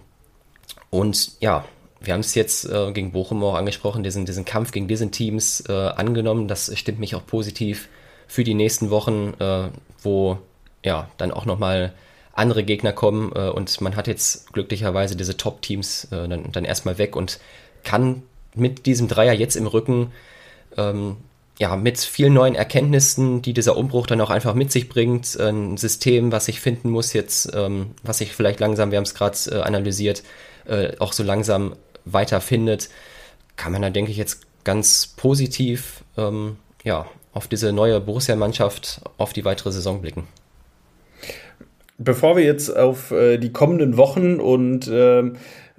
und ja, wir haben es jetzt äh, gegen Bochum auch angesprochen, diesen, diesen Kampf gegen diesen Teams äh, angenommen. Das stimmt mich auch positiv für die nächsten Wochen, äh, wo ja, dann auch nochmal andere Gegner kommen äh, und man hat jetzt glücklicherweise diese Top-Teams äh, dann, dann erstmal weg und kann mit diesem Dreier jetzt im Rücken ähm, ja, mit vielen neuen Erkenntnissen, die dieser Umbruch dann auch einfach mit sich bringt, ein System, was ich finden muss jetzt, ähm, was sich vielleicht langsam, wir haben es gerade äh, analysiert, äh, auch so langsam weiter findet, kann man da, denke ich, jetzt ganz positiv ähm, ja, auf diese neue Borussia-Mannschaft, auf die weitere Saison blicken. Bevor wir jetzt auf äh, die kommenden Wochen und äh,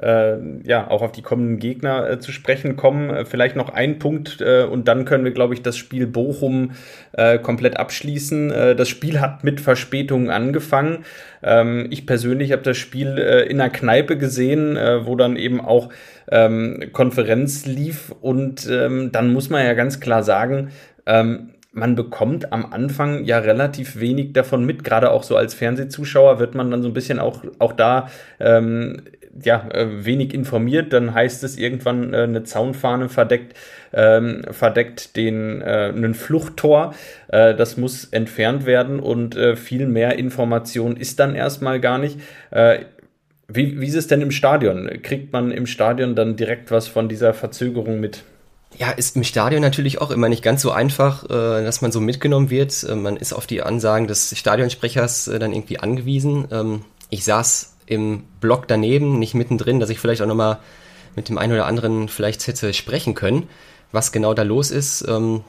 äh, ja auch auf die kommenden Gegner äh, zu sprechen kommen, äh, vielleicht noch ein Punkt äh, und dann können wir, glaube ich, das Spiel Bochum äh, komplett abschließen. Äh, das Spiel hat mit Verspätungen angefangen. Ähm, ich persönlich habe das Spiel in einer Kneipe gesehen, wo dann eben auch ähm, Konferenz lief und ähm, dann muss man ja ganz klar sagen, ähm, man bekommt am Anfang ja relativ wenig davon mit. Gerade auch so als Fernsehzuschauer wird man dann so ein bisschen auch, auch da ähm, ja, äh, wenig informiert. Dann heißt es irgendwann, äh, eine Zaunfahne verdeckt, ähm, verdeckt den, äh, einen Fluchttor. Äh, das muss entfernt werden und äh, viel mehr Information ist dann erstmal gar nicht. Äh, wie, wie ist es denn im Stadion? Kriegt man im Stadion dann direkt was von dieser Verzögerung mit? Ja, ist im Stadion natürlich auch immer nicht ganz so einfach, äh, dass man so mitgenommen wird. Äh, man ist auf die Ansagen des Stadionsprechers äh, dann irgendwie angewiesen. Ähm, ich saß im Block daneben, nicht mittendrin, dass ich vielleicht auch nochmal mit dem einen oder anderen vielleicht hätte sprechen können, was genau da los ist. Ähm,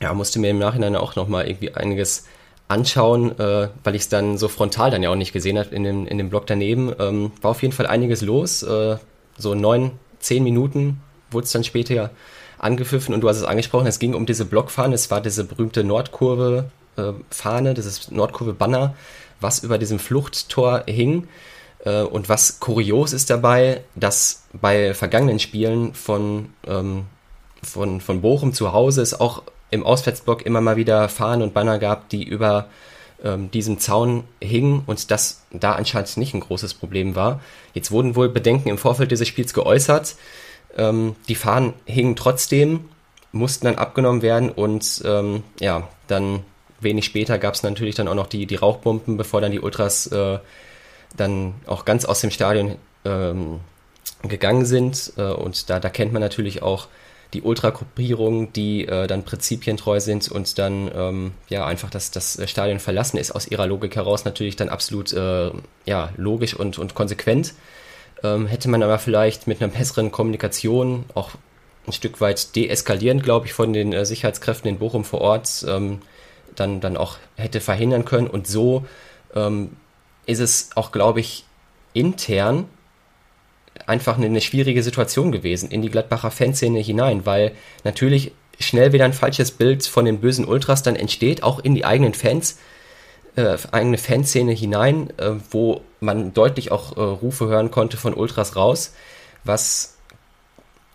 ja, musste mir im Nachhinein auch nochmal irgendwie einiges anschauen, weil ich es dann so frontal dann ja auch nicht gesehen habe in dem, in dem Block daneben. Ähm, war auf jeden Fall einiges los. So neun, zehn Minuten wurde es dann später angepfiffen und du hast es angesprochen, es ging um diese Blockfahne, es war diese berühmte Nordkurve-Fahne, äh, dieses Nordkurve-Banner, was über diesem Fluchttor hing. Äh, und was kurios ist dabei, dass bei vergangenen Spielen von, ähm, von, von Bochum zu Hause es auch im Auswärtsblock immer mal wieder Fahnen und Banner gab, die über ähm, diesem Zaun hingen und das da anscheinend nicht ein großes Problem war. Jetzt wurden wohl Bedenken im Vorfeld dieses Spiels geäußert. Ähm, die Fahnen hingen trotzdem, mussten dann abgenommen werden und ähm, ja, dann wenig später gab es natürlich dann auch noch die, die Rauchbomben, bevor dann die Ultras äh, dann auch ganz aus dem Stadion ähm, gegangen sind. Äh, und da, da kennt man natürlich auch die Ultragruppierungen, die äh, dann prinzipientreu sind und dann ähm, ja einfach das, das Stadion verlassen, ist aus ihrer Logik heraus natürlich dann absolut äh, ja, logisch und, und konsequent. Ähm, hätte man aber vielleicht mit einer besseren Kommunikation auch ein Stück weit deeskalierend, glaube ich, von den äh, Sicherheitskräften in Bochum vor Ort ähm, dann, dann auch hätte verhindern können. Und so ähm, ist es auch, glaube ich, intern einfach eine, eine schwierige Situation gewesen in die Gladbacher Fanszene hinein, weil natürlich schnell wieder ein falsches Bild von den bösen Ultras dann entsteht, auch in die eigenen Fans, äh, eigene Fanszene hinein, äh, wo man deutlich auch äh, Rufe hören konnte von Ultras raus, was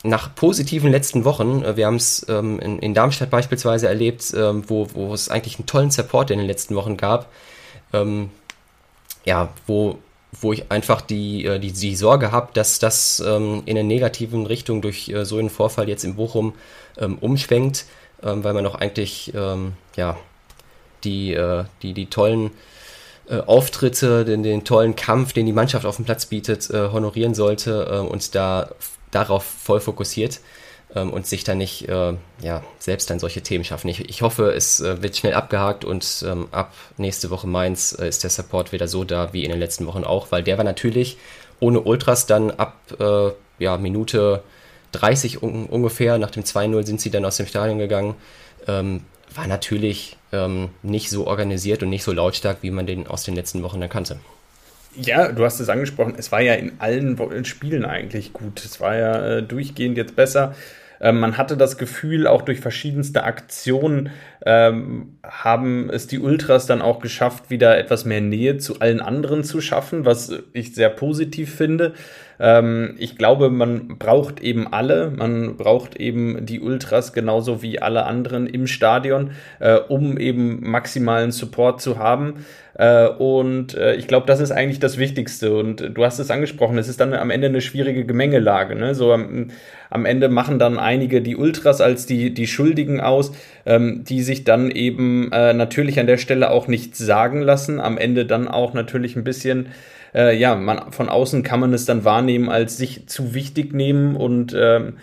nach positiven letzten Wochen, äh, wir haben es ähm, in, in, Darmstadt beispielsweise erlebt, ähm, wo, wo es eigentlich einen tollen Support in den letzten Wochen gab, ähm, ja, wo wo ich einfach die, äh, die, die Sorge habe, dass das ähm, in eine negativen Richtung durch äh, so einen Vorfall jetzt in Bochum ähm, umschwenkt, ähm, weil man doch eigentlich ja, die, äh, die, die tollen äh, Auftritte, den, den tollen Kampf, den die Mannschaft auf dem Platz bietet, äh, honorieren sollte äh, und da darauf voll fokussiert ähm, und sich dann nicht äh, ja, selbst dann solche Themen schaffen. Ich, ich hoffe, es äh, wird schnell abgehakt und ähm, ab nächste Woche Mainz äh, ist der Support wieder so da wie in den letzten Wochen auch, weil der war natürlich ohne Ultras dann ab äh, ja, Minute 30 un ungefähr, nach dem 2-0 sind sie dann aus dem Stadion gegangen, ähm, war natürlich ähm, nicht so organisiert und nicht so lautstark, wie man den aus den letzten Wochen dann kannte. Ja, du hast es angesprochen, es war ja in allen Spielen eigentlich gut. Es war ja äh, durchgehend jetzt besser. Ähm, man hatte das Gefühl, auch durch verschiedenste Aktionen ähm, haben es die Ultras dann auch geschafft, wieder etwas mehr Nähe zu allen anderen zu schaffen, was ich sehr positiv finde. Ähm, ich glaube, man braucht eben alle. Man braucht eben die Ultras genauso wie alle anderen im Stadion, äh, um eben maximalen Support zu haben. Äh, und äh, ich glaube, das ist eigentlich das Wichtigste. Und du hast es angesprochen, es ist dann am Ende eine schwierige Gemengelage. Ne? So am, am Ende machen dann einige die Ultras als die, die Schuldigen aus, ähm, die sich dann eben äh, natürlich an der Stelle auch nichts sagen lassen. Am Ende dann auch natürlich ein bisschen äh, ja, man, von außen kann man es dann wahrnehmen als sich zu wichtig nehmen und ähm,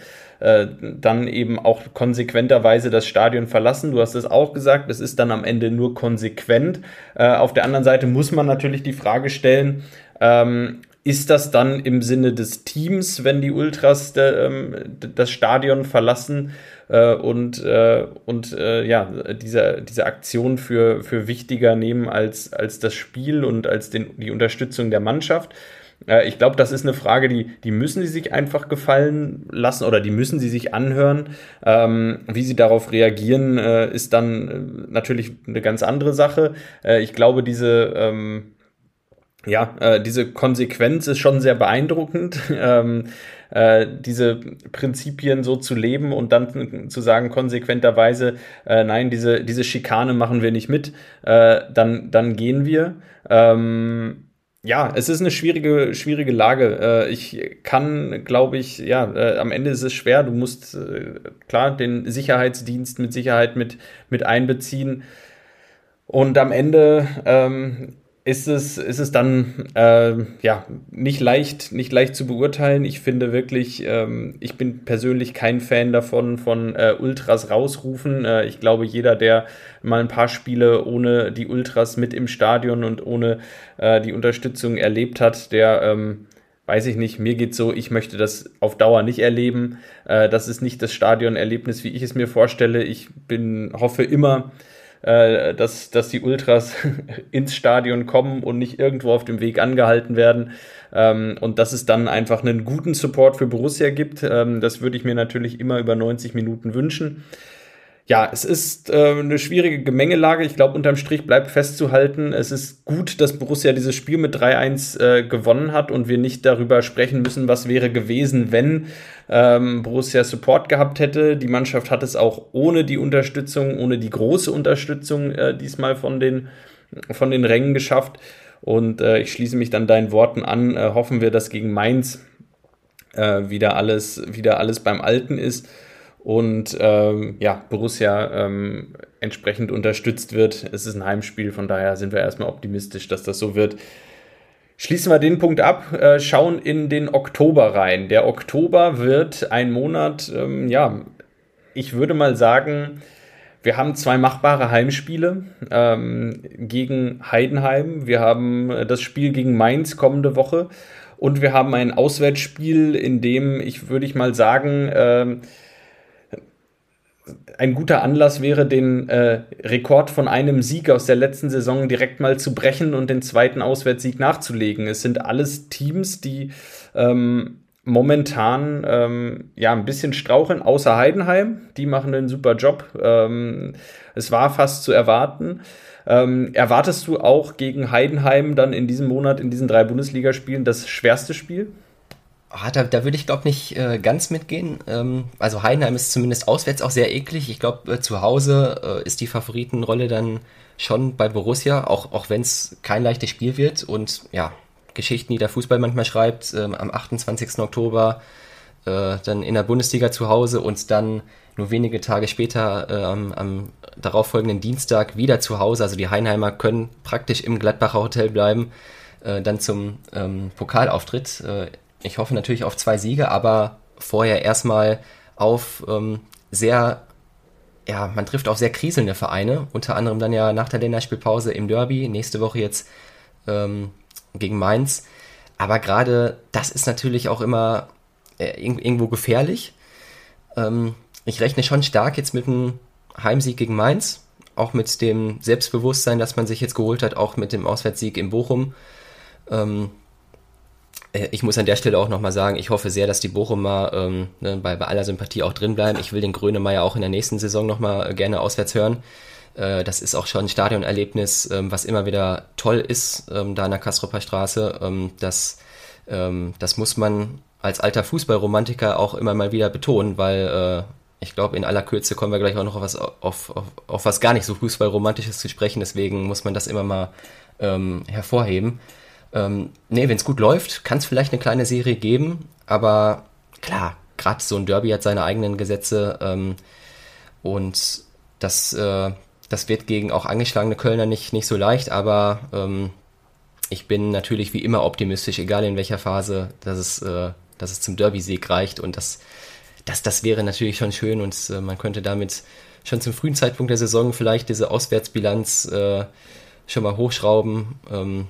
äh, dann eben auch konsequenterweise das Stadion verlassen. Du hast es auch gesagt, es ist dann am Ende nur konsequent. Äh, auf der anderen Seite muss man natürlich die Frage stellen, ähm, ist das dann im Sinne des Teams, wenn die Ultras de, ähm, das Stadion verlassen äh, und, äh, und äh, ja, diese, diese Aktion für, für wichtiger nehmen als, als das Spiel und als den, die Unterstützung der Mannschaft? Äh, ich glaube, das ist eine Frage, die, die müssen sie sich einfach gefallen lassen oder die müssen sie sich anhören. Ähm, wie sie darauf reagieren, äh, ist dann äh, natürlich eine ganz andere Sache. Äh, ich glaube, diese, ähm, ja, äh, diese Konsequenz ist schon sehr beeindruckend. Ähm, äh, diese Prinzipien so zu leben und dann zu sagen konsequenterweise, äh, nein, diese, diese Schikane machen wir nicht mit, äh, dann, dann gehen wir. Ähm, ja, es ist eine schwierige, schwierige Lage. Äh, ich kann, glaube ich, ja, äh, am Ende ist es schwer. Du musst klar den Sicherheitsdienst mit Sicherheit mit, mit einbeziehen. Und am Ende ähm, ist es, ist es dann äh, ja nicht leicht, nicht leicht zu beurteilen. Ich finde wirklich, ähm, ich bin persönlich kein Fan davon, von äh, Ultras rausrufen. Äh, ich glaube, jeder, der mal ein paar Spiele ohne die Ultras mit im Stadion und ohne äh, die Unterstützung erlebt hat, der ähm, weiß ich nicht, mir geht so, ich möchte das auf Dauer nicht erleben. Äh, das ist nicht das Stadionerlebnis, wie ich es mir vorstelle. Ich bin, hoffe immer, äh, dass, dass die Ultras ins Stadion kommen und nicht irgendwo auf dem Weg angehalten werden. Ähm, und dass es dann einfach einen guten Support für Borussia gibt. Ähm, das würde ich mir natürlich immer über 90 Minuten wünschen ja, es ist äh, eine schwierige Gemengelage. Ich glaube, unterm Strich bleibt festzuhalten, es ist gut, dass Borussia dieses Spiel mit 3-1 äh, gewonnen hat und wir nicht darüber sprechen müssen, was wäre gewesen, wenn ähm, Borussia Support gehabt hätte. Die Mannschaft hat es auch ohne die Unterstützung, ohne die große Unterstützung äh, diesmal von den, von den Rängen geschafft. Und äh, ich schließe mich dann deinen Worten an. Äh, hoffen wir, dass gegen Mainz äh, wieder, alles, wieder alles beim Alten ist und ähm, ja, Borussia ähm, entsprechend unterstützt wird. Es ist ein Heimspiel, von daher sind wir erstmal optimistisch, dass das so wird. Schließen wir den Punkt ab, äh, schauen in den Oktober rein. Der Oktober wird ein Monat, ähm, ja, ich würde mal sagen, wir haben zwei machbare Heimspiele ähm, gegen Heidenheim. Wir haben das Spiel gegen Mainz kommende Woche. Und wir haben ein Auswärtsspiel, in dem ich, würde ich mal sagen, äh, ein guter Anlass wäre, den äh, Rekord von einem Sieg aus der letzten Saison direkt mal zu brechen und den zweiten Auswärtssieg nachzulegen. Es sind alles Teams, die ähm, momentan ähm, ja ein bisschen straucheln, außer Heidenheim. Die machen einen super Job. Ähm, es war fast zu erwarten. Ähm, erwartest du auch gegen Heidenheim dann in diesem Monat in diesen drei Bundesligaspielen das schwerste Spiel? Ah, da, da würde ich, glaube nicht äh, ganz mitgehen. Ähm, also Heidenheim ist zumindest auswärts auch sehr eklig. Ich glaube, äh, zu Hause äh, ist die Favoritenrolle dann schon bei Borussia, auch, auch wenn es kein leichtes Spiel wird. Und ja, Geschichten, die der Fußball manchmal schreibt, ähm, am 28. Oktober äh, dann in der Bundesliga zu Hause und dann nur wenige Tage später äh, am, am darauffolgenden Dienstag wieder zu Hause. Also die Heinheimer können praktisch im Gladbacher Hotel bleiben, äh, dann zum ähm, Pokalauftritt. Äh, ich hoffe natürlich auf zwei Siege, aber vorher erstmal auf ähm, sehr, ja, man trifft auf sehr kriselnde Vereine, unter anderem dann ja nach der Länderspielpause im Derby, nächste Woche jetzt ähm, gegen Mainz. Aber gerade das ist natürlich auch immer äh, irgendwo gefährlich. Ähm, ich rechne schon stark jetzt mit einem Heimsieg gegen Mainz, auch mit dem Selbstbewusstsein, das man sich jetzt geholt hat, auch mit dem Auswärtssieg in Bochum. Ähm, äh, ich muss an der Stelle auch nochmal sagen, ich hoffe sehr, dass die Bochumer ähm, ne, bei, bei aller Sympathie auch drin bleiben. Ich will den Grönemeyer auch in der nächsten Saison nochmal äh, gerne auswärts hören. Äh, das ist auch schon ein Stadionerlebnis, ähm, was immer wieder toll ist, ähm, da in der Kastropper Straße. Ähm, das, ähm, das muss man als alter Fußballromantiker auch immer mal wieder betonen, weil äh, ich glaube, in aller Kürze kommen wir gleich auch noch auf was, auf, auf, auf was gar nicht so Fußballromantisches zu sprechen. Deswegen muss man das immer mal ähm, hervorheben. Ähm, nee, wenn es gut läuft, kann es vielleicht eine kleine Serie geben, aber klar, gerade so ein Derby hat seine eigenen Gesetze ähm, und das, äh, das wird gegen auch angeschlagene Kölner nicht, nicht so leicht, aber ähm, ich bin natürlich wie immer optimistisch, egal in welcher Phase, dass es, äh, dass es zum Derby-Sieg reicht und das das, das wäre natürlich schon schön und äh, man könnte damit schon zum frühen Zeitpunkt der Saison vielleicht diese Auswärtsbilanz äh, schon mal hochschrauben. Ähm,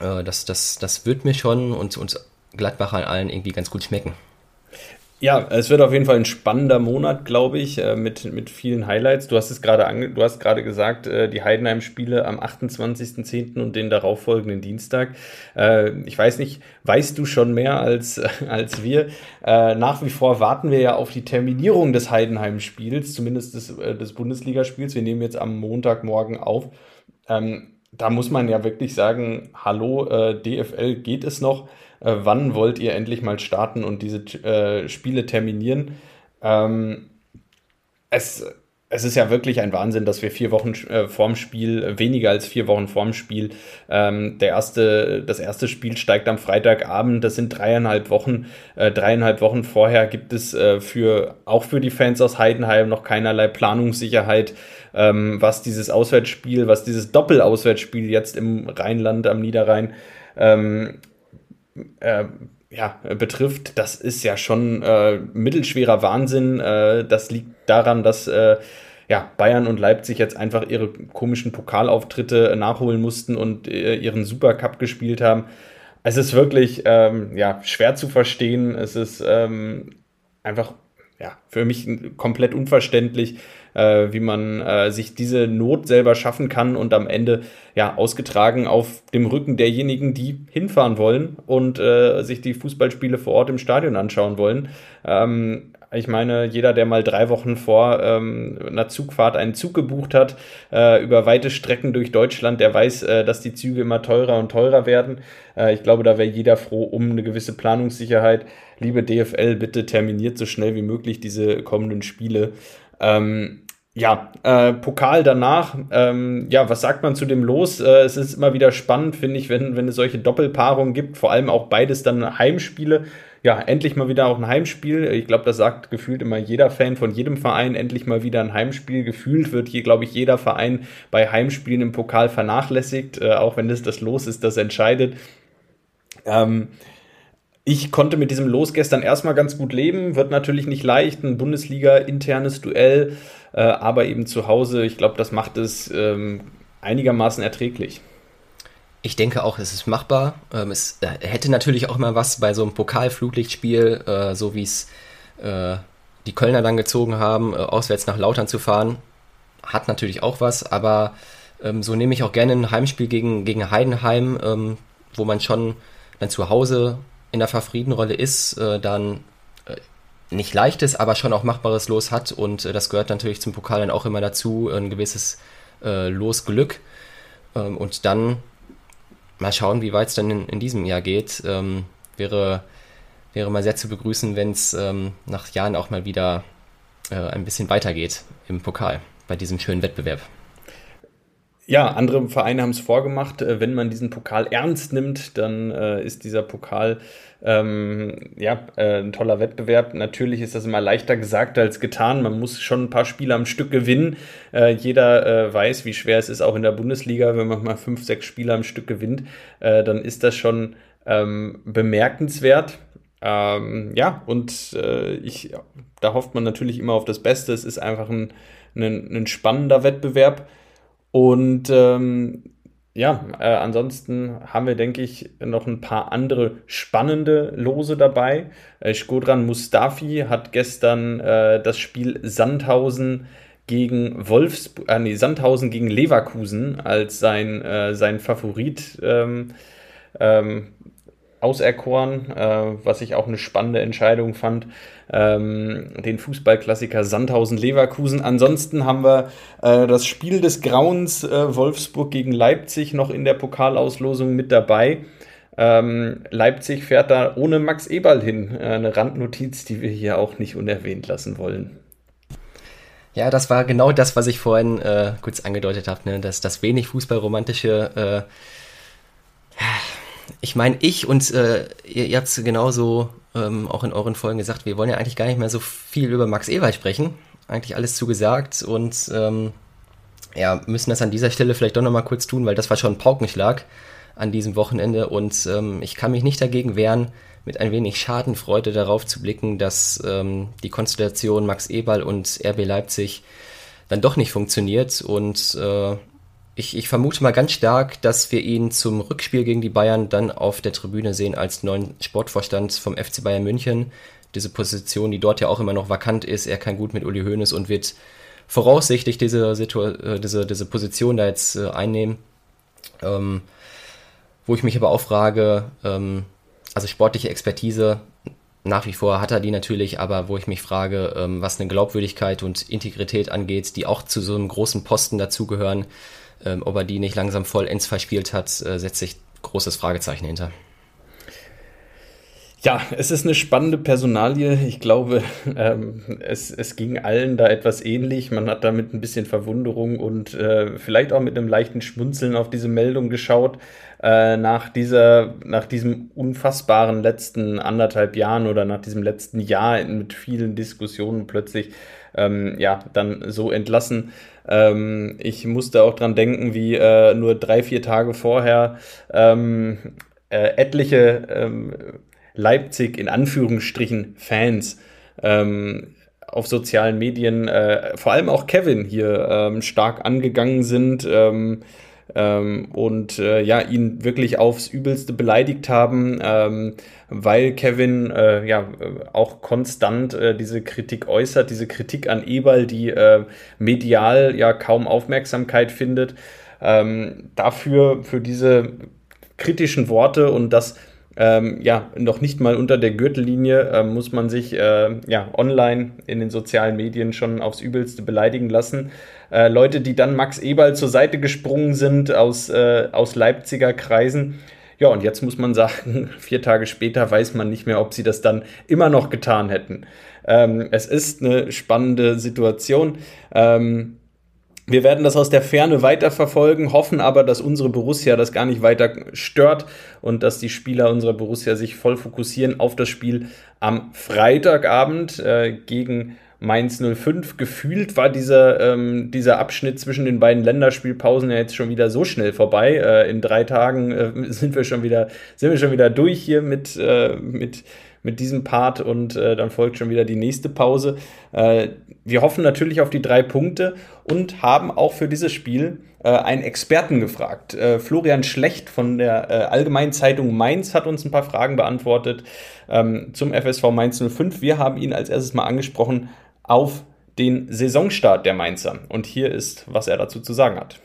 äh, das, das, das wird mir schon und, und Gladbach an allen irgendwie ganz gut schmecken. Ja, es wird auf jeden Fall ein spannender Monat, glaube ich, äh, mit, mit vielen Highlights. Du hast es gerade du hast gerade gesagt, äh, die Heidenheim-Spiele am 28.10. und den darauffolgenden Dienstag. Äh, ich weiß nicht, weißt du schon mehr als, als wir? Nach wie vor warten wir ja auf die Terminierung des Heidenheim-Spiels, zumindest des, des Bundesligaspiels. Wir nehmen jetzt am Montagmorgen auf. Ähm, da muss man ja wirklich sagen, hallo, DFL, geht es noch? äh, wann wollt ihr endlich mal starten und diese äh, Spiele terminieren. Ähm, es, es ist ja wirklich ein Wahnsinn, dass wir vier Wochen äh, vorm Spiel, weniger als vier Wochen vorm Spiel, ähm, der erste, das erste Spiel steigt am Freitagabend, das sind dreieinhalb Wochen. Äh, dreieinhalb Wochen vorher gibt es äh, für, auch für die Fans aus Heidenheim noch keinerlei Planungssicherheit, ähm, was dieses Auswärtsspiel, was dieses Doppelauswärtsspiel jetzt im Rheinland am Niederrhein ähm, äh, ja, betrifft, das ist ja schon äh, mittelschwerer Wahnsinn. Äh, das liegt daran, dass äh, ja, Bayern und Leipzig jetzt einfach ihre komischen Pokalauftritte nachholen mussten und äh, ihren Supercup gespielt haben. Es ist wirklich ähm, ja, schwer zu verstehen. Es ist ähm, einfach ja, für mich komplett unverständlich, äh, wie man äh, sich diese Not selber schaffen kann und am Ende ja ausgetragen auf dem Rücken derjenigen, die hinfahren wollen und äh, sich die Fußballspiele vor Ort im Stadion anschauen wollen. Ähm, ich meine, jeder, der mal drei Wochen vor ähm, einer Zugfahrt einen Zug gebucht hat, äh, über weite Strecken durch Deutschland, der weiß, äh, dass die Züge immer teurer und teurer werden. Äh, ich glaube, da wäre jeder froh um eine gewisse Planungssicherheit. Liebe DFL, bitte terminiert so schnell wie möglich diese kommenden Spiele. Ähm, ja, äh, Pokal danach, ähm, ja, was sagt man zu dem Los? Äh, es ist immer wieder spannend, finde ich, wenn, wenn es solche Doppelpaarungen gibt, vor allem auch beides dann Heimspiele. Ja, endlich mal wieder auch ein Heimspiel. Ich glaube, das sagt gefühlt immer jeder Fan von jedem Verein, endlich mal wieder ein Heimspiel. Gefühlt wird hier, glaube ich, jeder Verein bei Heimspielen im Pokal vernachlässigt, äh, auch wenn das das Los ist, das entscheidet. Ähm, Ich konnte mit diesem Los gestern erstmal ganz gut leben. Wird natürlich nicht leicht, ein Bundesliga-internes Duell, äh, aber eben zu Hause. Ich glaube, das macht es ähm, einigermaßen erträglich. Ich denke auch, es ist machbar. Ähm, es äh, hätte natürlich auch immer was bei so einem Pokalflutlichtspiel, äh, so wie es äh, die Kölner dann gezogen haben, äh, auswärts nach Lautern zu fahren. Hat natürlich auch was, aber ähm, so nehme ich auch gerne ein Heimspiel gegen, gegen Heidenheim, ähm, wo man schon dann zu Hause in der Favoritenrolle ist, äh, dann äh, nicht leichtes, aber schon auch machbares Los hat und das gehört natürlich zum Pokal dann auch immer dazu, ein gewisses Losglück. Ähm, und dann mal schauen, wie weit es dann in, in, diesem Jahr geht. Ähm, wäre, wäre mal sehr zu begrüßen, wenn es ähm, nach Jahren auch mal wieder äh, ein bisschen weitergeht im Pokal bei diesem schönen Wettbewerb. Ja, andere Vereine haben es vorgemacht. Äh, wenn man diesen Pokal ernst nimmt, dann äh, ist dieser Pokal ähm, ja, äh, ein toller Wettbewerb. Natürlich ist das immer leichter gesagt als getan. Man muss schon ein paar Spiele am Stück gewinnen. Äh, jeder äh, weiß, wie schwer es ist, auch in der Bundesliga, wenn man mal fünf, sechs Spiele am Stück gewinnt, äh, dann ist das schon ähm, bemerkenswert. Ähm, ja, und ich, da hofft man natürlich immer auf das Beste. Es ist einfach ein, ein, ein spannender Wettbewerb. Und ähm, ja, äh, ansonsten haben wir, denke ich, noch ein paar andere spannende Lose dabei. Äh, Skodran Mustafi hat gestern äh, das Spiel Sandhausen gegen Wolfsburg, äh, nee, Sandhausen gegen Leverkusen als sein, äh, sein Favorit ähm, ähm, auserkoren, äh, was ich auch eine spannende Entscheidung fand. Ähm, den Fußballklassiker Sandhausen-Leverkusen. Ansonsten haben wir äh, das Spiel des Grauens äh, Wolfsburg gegen Leipzig noch in der Pokalauslosung mit dabei. Ähm, Leipzig fährt da ohne Max Eberl hin. Äh, eine Randnotiz, die wir hier auch nicht unerwähnt lassen wollen. Ja, das war genau das, was ich vorhin äh, kurz angedeutet habe, ne? dass das wenig fußballromantische äh, ich meine, ich und äh, ihr, ihr habt es genauso ähm, auch in euren Folgen gesagt, wir wollen ja eigentlich gar nicht mehr so viel über Max Ewald sprechen. Eigentlich alles zugesagt und ähm, ja, müssen das an dieser Stelle vielleicht doch nochmal kurz tun, weil das war schon ein Paukenschlag an diesem Wochenende und ähm, ich kann mich nicht dagegen wehren, mit ein wenig Schadenfreude darauf zu blicken, dass ähm, die Konstellation Max Eberl und RB Leipzig dann doch nicht funktioniert und äh, ich, ich vermute mal ganz stark, dass wir ihn zum Rückspiel gegen die Bayern dann auf der Tribüne sehen als neuen Sportvorstand vom FC Bayern München. Diese Position, die dort ja auch immer noch vakant ist. Er kann gut mit Uli Hoeneß und wird voraussichtlich diese, äh, diese, diese Position da jetzt äh, einnehmen. Ähm, wo ich mich aber auch frage, ähm, also sportliche Expertise, nach wie vor hat er die natürlich, aber wo ich mich frage, ähm, was eine Glaubwürdigkeit und Integrität angeht, die auch zu so einem großen Posten dazugehören, ähm, ob er die nicht langsam vollends verspielt hat, äh, setzt sich großes Fragezeichen hinter. Ja, es ist eine spannende Personalie. Ich glaube, ähm, es, es ging allen da etwas ähnlich. Man hat da mit ein bisschen Verwunderung und äh, vielleicht auch mit einem leichten Schmunzeln auf diese Meldung geschaut. Äh, nach, dieser, nach diesem unfassbaren letzten anderthalb Jahren oder nach diesem letzten Jahr mit vielen Diskussionen plötzlich ähm, ja, dann so entlassen. Ähm, ich musste auch dran denken, wie äh, nur drei, vier Tage vorher ähm, äh, etliche ähm, Leipzig in Anführungsstrichen Fans ähm, auf sozialen Medien, äh, vor allem auch Kevin hier ähm, stark angegangen sind ähm, und äh, ja, ihn wirklich aufs Übelste beleidigt haben, ähm, weil Kevin äh, ja auch konstant äh, diese Kritik äußert, diese Kritik an Eberl, die äh, medial ja kaum Aufmerksamkeit findet. Ähm, dafür, für diese kritischen Worte und das ähm, ja, noch nicht mal unter der Gürtellinie äh, muss man sich äh, ja, online in den sozialen Medien schon aufs Übelste beleidigen lassen. Äh, Leute, die dann Max Eberl zur Seite gesprungen sind aus, äh, aus Leipziger Kreisen. Ja, und jetzt muss man sagen, vier Tage später weiß man nicht mehr, ob sie das dann immer noch getan hätten. Ähm, es ist eine spannende Situation. Ähm, wir werden das aus der Ferne weiterverfolgen, hoffen aber, dass unsere Borussia das gar nicht weiter stört und dass die Spieler unserer Borussia sich voll fokussieren auf das Spiel am Freitagabend äh, gegen Mainz 05. Gefühlt war dieser, ähm, dieser Abschnitt zwischen den beiden Länderspielpausen ja jetzt schon wieder so schnell vorbei. Äh, in drei Tagen äh, sind wir schon wieder, sind wir schon wieder durch hier mit, äh, mit, mit diesem Part und äh, dann folgt schon wieder die nächste Pause. Äh, wir hoffen natürlich auf die drei Punkte und haben auch für dieses Spiel äh, einen Experten gefragt. Florian Schlecht von der Allgemeinen Zeitung Mainz hat uns ein paar Fragen beantwortet ähm, zum FSV Mainz 05. Wir haben ihn als erstes mal angesprochen auf den Saisonstart der Mainzer. Und hier ist, was er dazu zu sagen hat.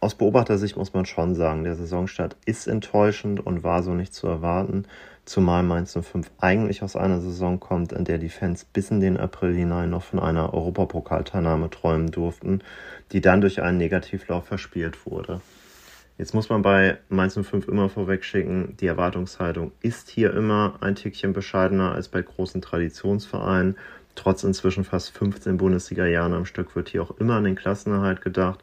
Aus Beobachtersicht muss man schon sagen, der Saisonstart ist enttäuschend und war so nicht zu erwarten, zumal Mainz 05 eigentlich aus einer Saison kommt, in der die Fans bis in den April hinein noch von einer Europapokalteilnahme träumen durften, die dann durch einen Negativlauf verspielt wurde. Jetzt muss man bei Mainz 05 immer vorwegschicken, die Erwartungshaltung ist hier immer ein Tickchen bescheidener als bei großen Traditionsvereinen Trotz inzwischen fast 15 Bundesliga-Jahren am Stück wird hier auch immer an den Klassenerhalt gedacht.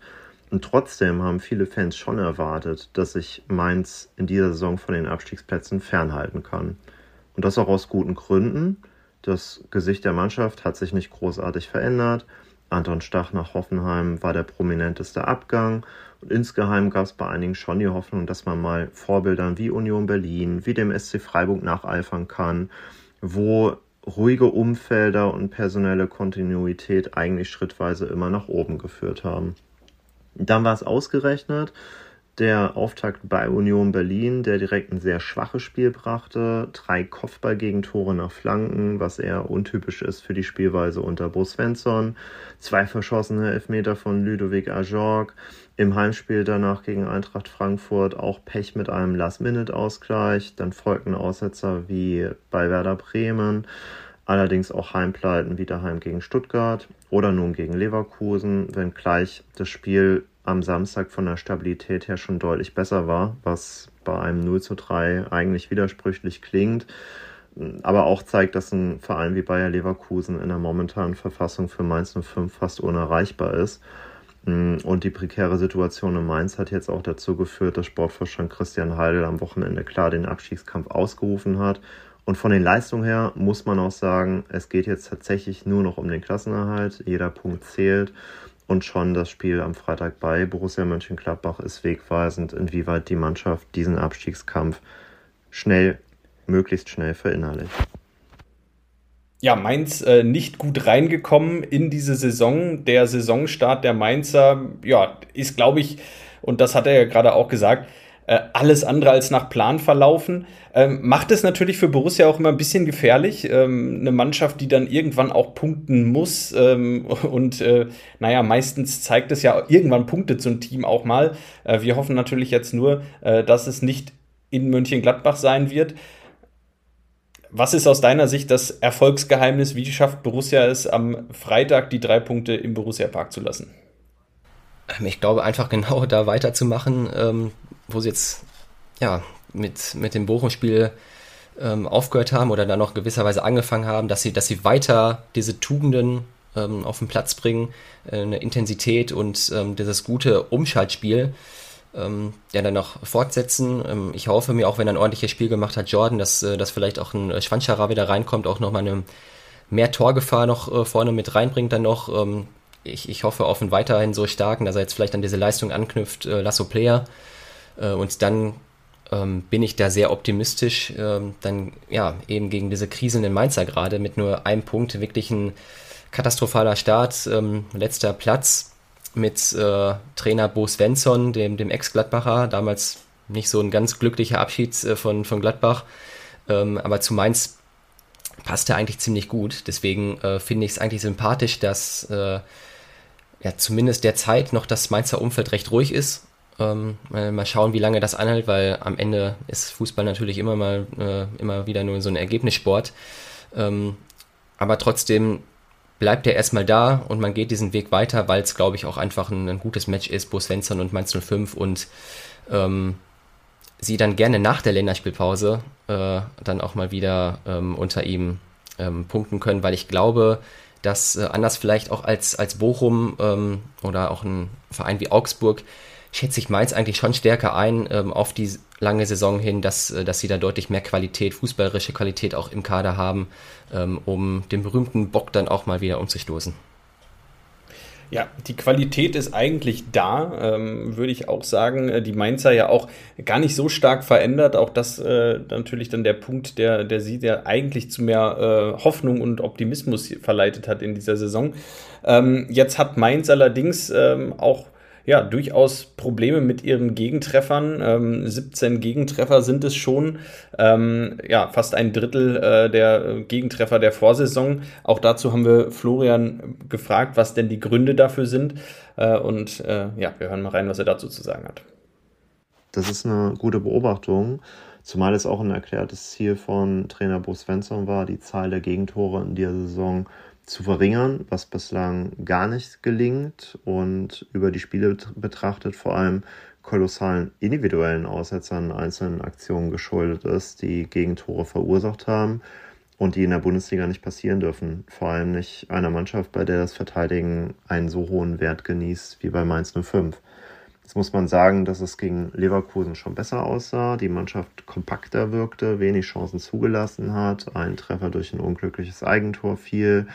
Und trotzdem haben viele Fans schon erwartet, dass sich Mainz in dieser Saison von den Abstiegsplätzen fernhalten kann. Und das auch aus guten Gründen. Das Gesicht der Mannschaft hat sich nicht großartig verändert. Anton Stach nach Hoffenheim war der prominenteste Abgang. Und insgeheim gab es bei einigen schon die Hoffnung, dass man mal Vorbildern wie Union Berlin, wie dem SC Freiburg nacheifern kann, wo ruhige Umfelder und personelle Kontinuität eigentlich schrittweise immer nach oben geführt haben. Dann war es ausgerechnet der Auftakt bei Union Berlin, der direkt ein sehr schwaches Spiel brachte. Drei Kopfballgegentore nach Flanken, was eher untypisch ist für die Spielweise unter Bo Svensson. Zwei verschossene Elfmeter von Ludovic Ajorg. Im Heimspiel danach gegen Eintracht Frankfurt auch Pech mit einem Last-Minute-Ausgleich. Dann folgten Aussetzer wie bei Werder Bremen. Allerdings auch Heimpleiten wie daheim gegen Stuttgart oder nun gegen Leverkusen, wenngleich das Spiel am Samstag von der Stabilität her schon deutlich besser war, was bei einem 0 zu 3 eigentlich widersprüchlich klingt, aber auch zeigt, dass ein Verein wie Bayer Leverkusen in der momentanen Verfassung für Mainz 05 fast unerreichbar ist. Und die prekäre Situation in Mainz hat jetzt auch dazu geführt, dass Sportvorstand Christian Heidel am Wochenende klar den Abstiegskampf ausgerufen hat. Und von den Leistungen her muss man auch sagen, es geht jetzt tatsächlich nur noch um den Klassenerhalt. Jeder Punkt zählt. Und schon das Spiel am Freitag bei Borussia Mönchengladbach ist wegweisend, inwieweit die Mannschaft diesen Abstiegskampf schnell, möglichst schnell verinnerlicht. Ja, Mainz äh, nicht gut reingekommen in diese Saison. Der Saisonstart der Mainzer, ja, ist, glaube ich, und das hat er ja gerade auch gesagt, alles andere als nach Plan verlaufen. Ähm, macht es natürlich für Borussia auch immer ein bisschen gefährlich. Ähm, eine Mannschaft, die dann irgendwann auch punkten muss. Ähm, und äh, naja, meistens zeigt es ja irgendwann Punkte zum Team auch mal. Äh, wir hoffen natürlich jetzt nur, äh, dass es nicht in Mönchengladbach sein wird. Was ist aus deiner Sicht das Erfolgsgeheimnis? Wie schafft Borussia es, am Freitag die drei Punkte im Borussia Park zu lassen? Ähm, ich glaube, einfach genau da weiterzumachen, ähm, wo sie jetzt ja, mit, mit dem Bochum-Spiel ähm, aufgehört haben oder dann noch gewisserweise angefangen haben, dass sie, dass sie weiter diese Tugenden ähm, auf den Platz bringen, äh, eine Intensität und ähm, dieses gute Umschaltspiel ähm, ja dann noch fortsetzen. Ähm, ich hoffe mir auch, wenn er ein ordentliches Spiel gemacht hat, Jordan, dass, äh, dass vielleicht auch ein Schwanschara wieder reinkommt, auch nochmal eine mehr Torgefahr noch äh, vorne mit reinbringt dann noch. Ich, ich hoffe auf einen weiterhin so starken, dass er jetzt vielleicht an diese Leistung anknüpft, äh, Lasso Player. Äh, und dann ähm, bin ich da sehr optimistisch, ähm, dann ja eben gegen diese kriselnden Mainzer gerade mit nur einem Punkt wirklich ein katastrophaler Start, ähm, letzter Platz mit äh, Trainer Bo Svensson, dem, dem Ex-Gladbacher, damals nicht so ein ganz glücklicher Abschied äh, von, von Gladbach, ähm, aber zu Mainz passt er eigentlich ziemlich gut. Deswegen äh, finde ich es eigentlich sympathisch, dass äh, ja, zumindest derzeit noch das Mainzer Umfeld recht ruhig ist ähm, mal schauen, wie lange das anhält, weil am Ende ist Fußball natürlich immer mal äh, immer wieder nur so ein Ergebnissport. Ähm, aber trotzdem bleibt er erstmal da und man geht diesen Weg weiter, weil es, glaube ich, auch einfach ein, ein, gutes Match ist, Bo Svensson und Mainz 05 und ähm, sie dann gerne nach der Länderspielpause äh, dann auch mal wieder ähm, unter ihm ähm, punkten können, weil ich glaube, dass äh, anders vielleicht auch als, als Bochum ähm, oder auch ein Verein wie Augsburg schätze ich Mainz eigentlich schon stärker ein ähm, auf die lange Saison hin, dass, äh, dass sie da deutlich mehr Qualität, fußballerische Qualität auch im Kader haben, ähm, um den berühmten Bock dann auch mal wieder umzustoßen. Ja, die Qualität ist eigentlich da, ähm, würde ich auch sagen. Äh, die Mainzer ja auch gar nicht so stark verändert. Auch das äh, natürlich dann der Punkt, der, der sie ja eigentlich zu mehr äh, Hoffnung und Optimismus verleitet hat in dieser Saison. Ähm, jetzt hat Mainz allerdings ähm, auch ja, durchaus Probleme mit ihren Gegentreffern. Ähm, 17 Gegentreffer sind es schon. Ähm, ja, fast ein Drittel äh, der Gegentreffer der Vorsaison. Auch dazu haben wir Florian gefragt, was denn die Gründe dafür sind. Äh, und äh, ja, wir hören mal rein, was er dazu zu sagen hat. Das ist eine gute Beobachtung. Zumal es auch ein erklärtes Ziel von Trainer Bo Svensson war, die Zahl der Gegentore in dieser Saison zu verringern, was bislang gar nicht gelingt und über die Spiele betrachtet vor allem kolossalen individuellen Aussetzern einzelnen Aktionen geschuldet ist, die Gegentore verursacht haben und die in der Bundesliga nicht passieren dürfen. Vor allem nicht einer Mannschaft, bei der das Verteidigen einen so hohen Wert genießt wie bei Mainz 05. Jetzt muss man sagen, dass es gegen Leverkusen schon besser aussah, die Mannschaft kompakter wirkte, wenig Chancen zugelassen hat, ein Treffer durch ein unglückliches Eigentor fiel,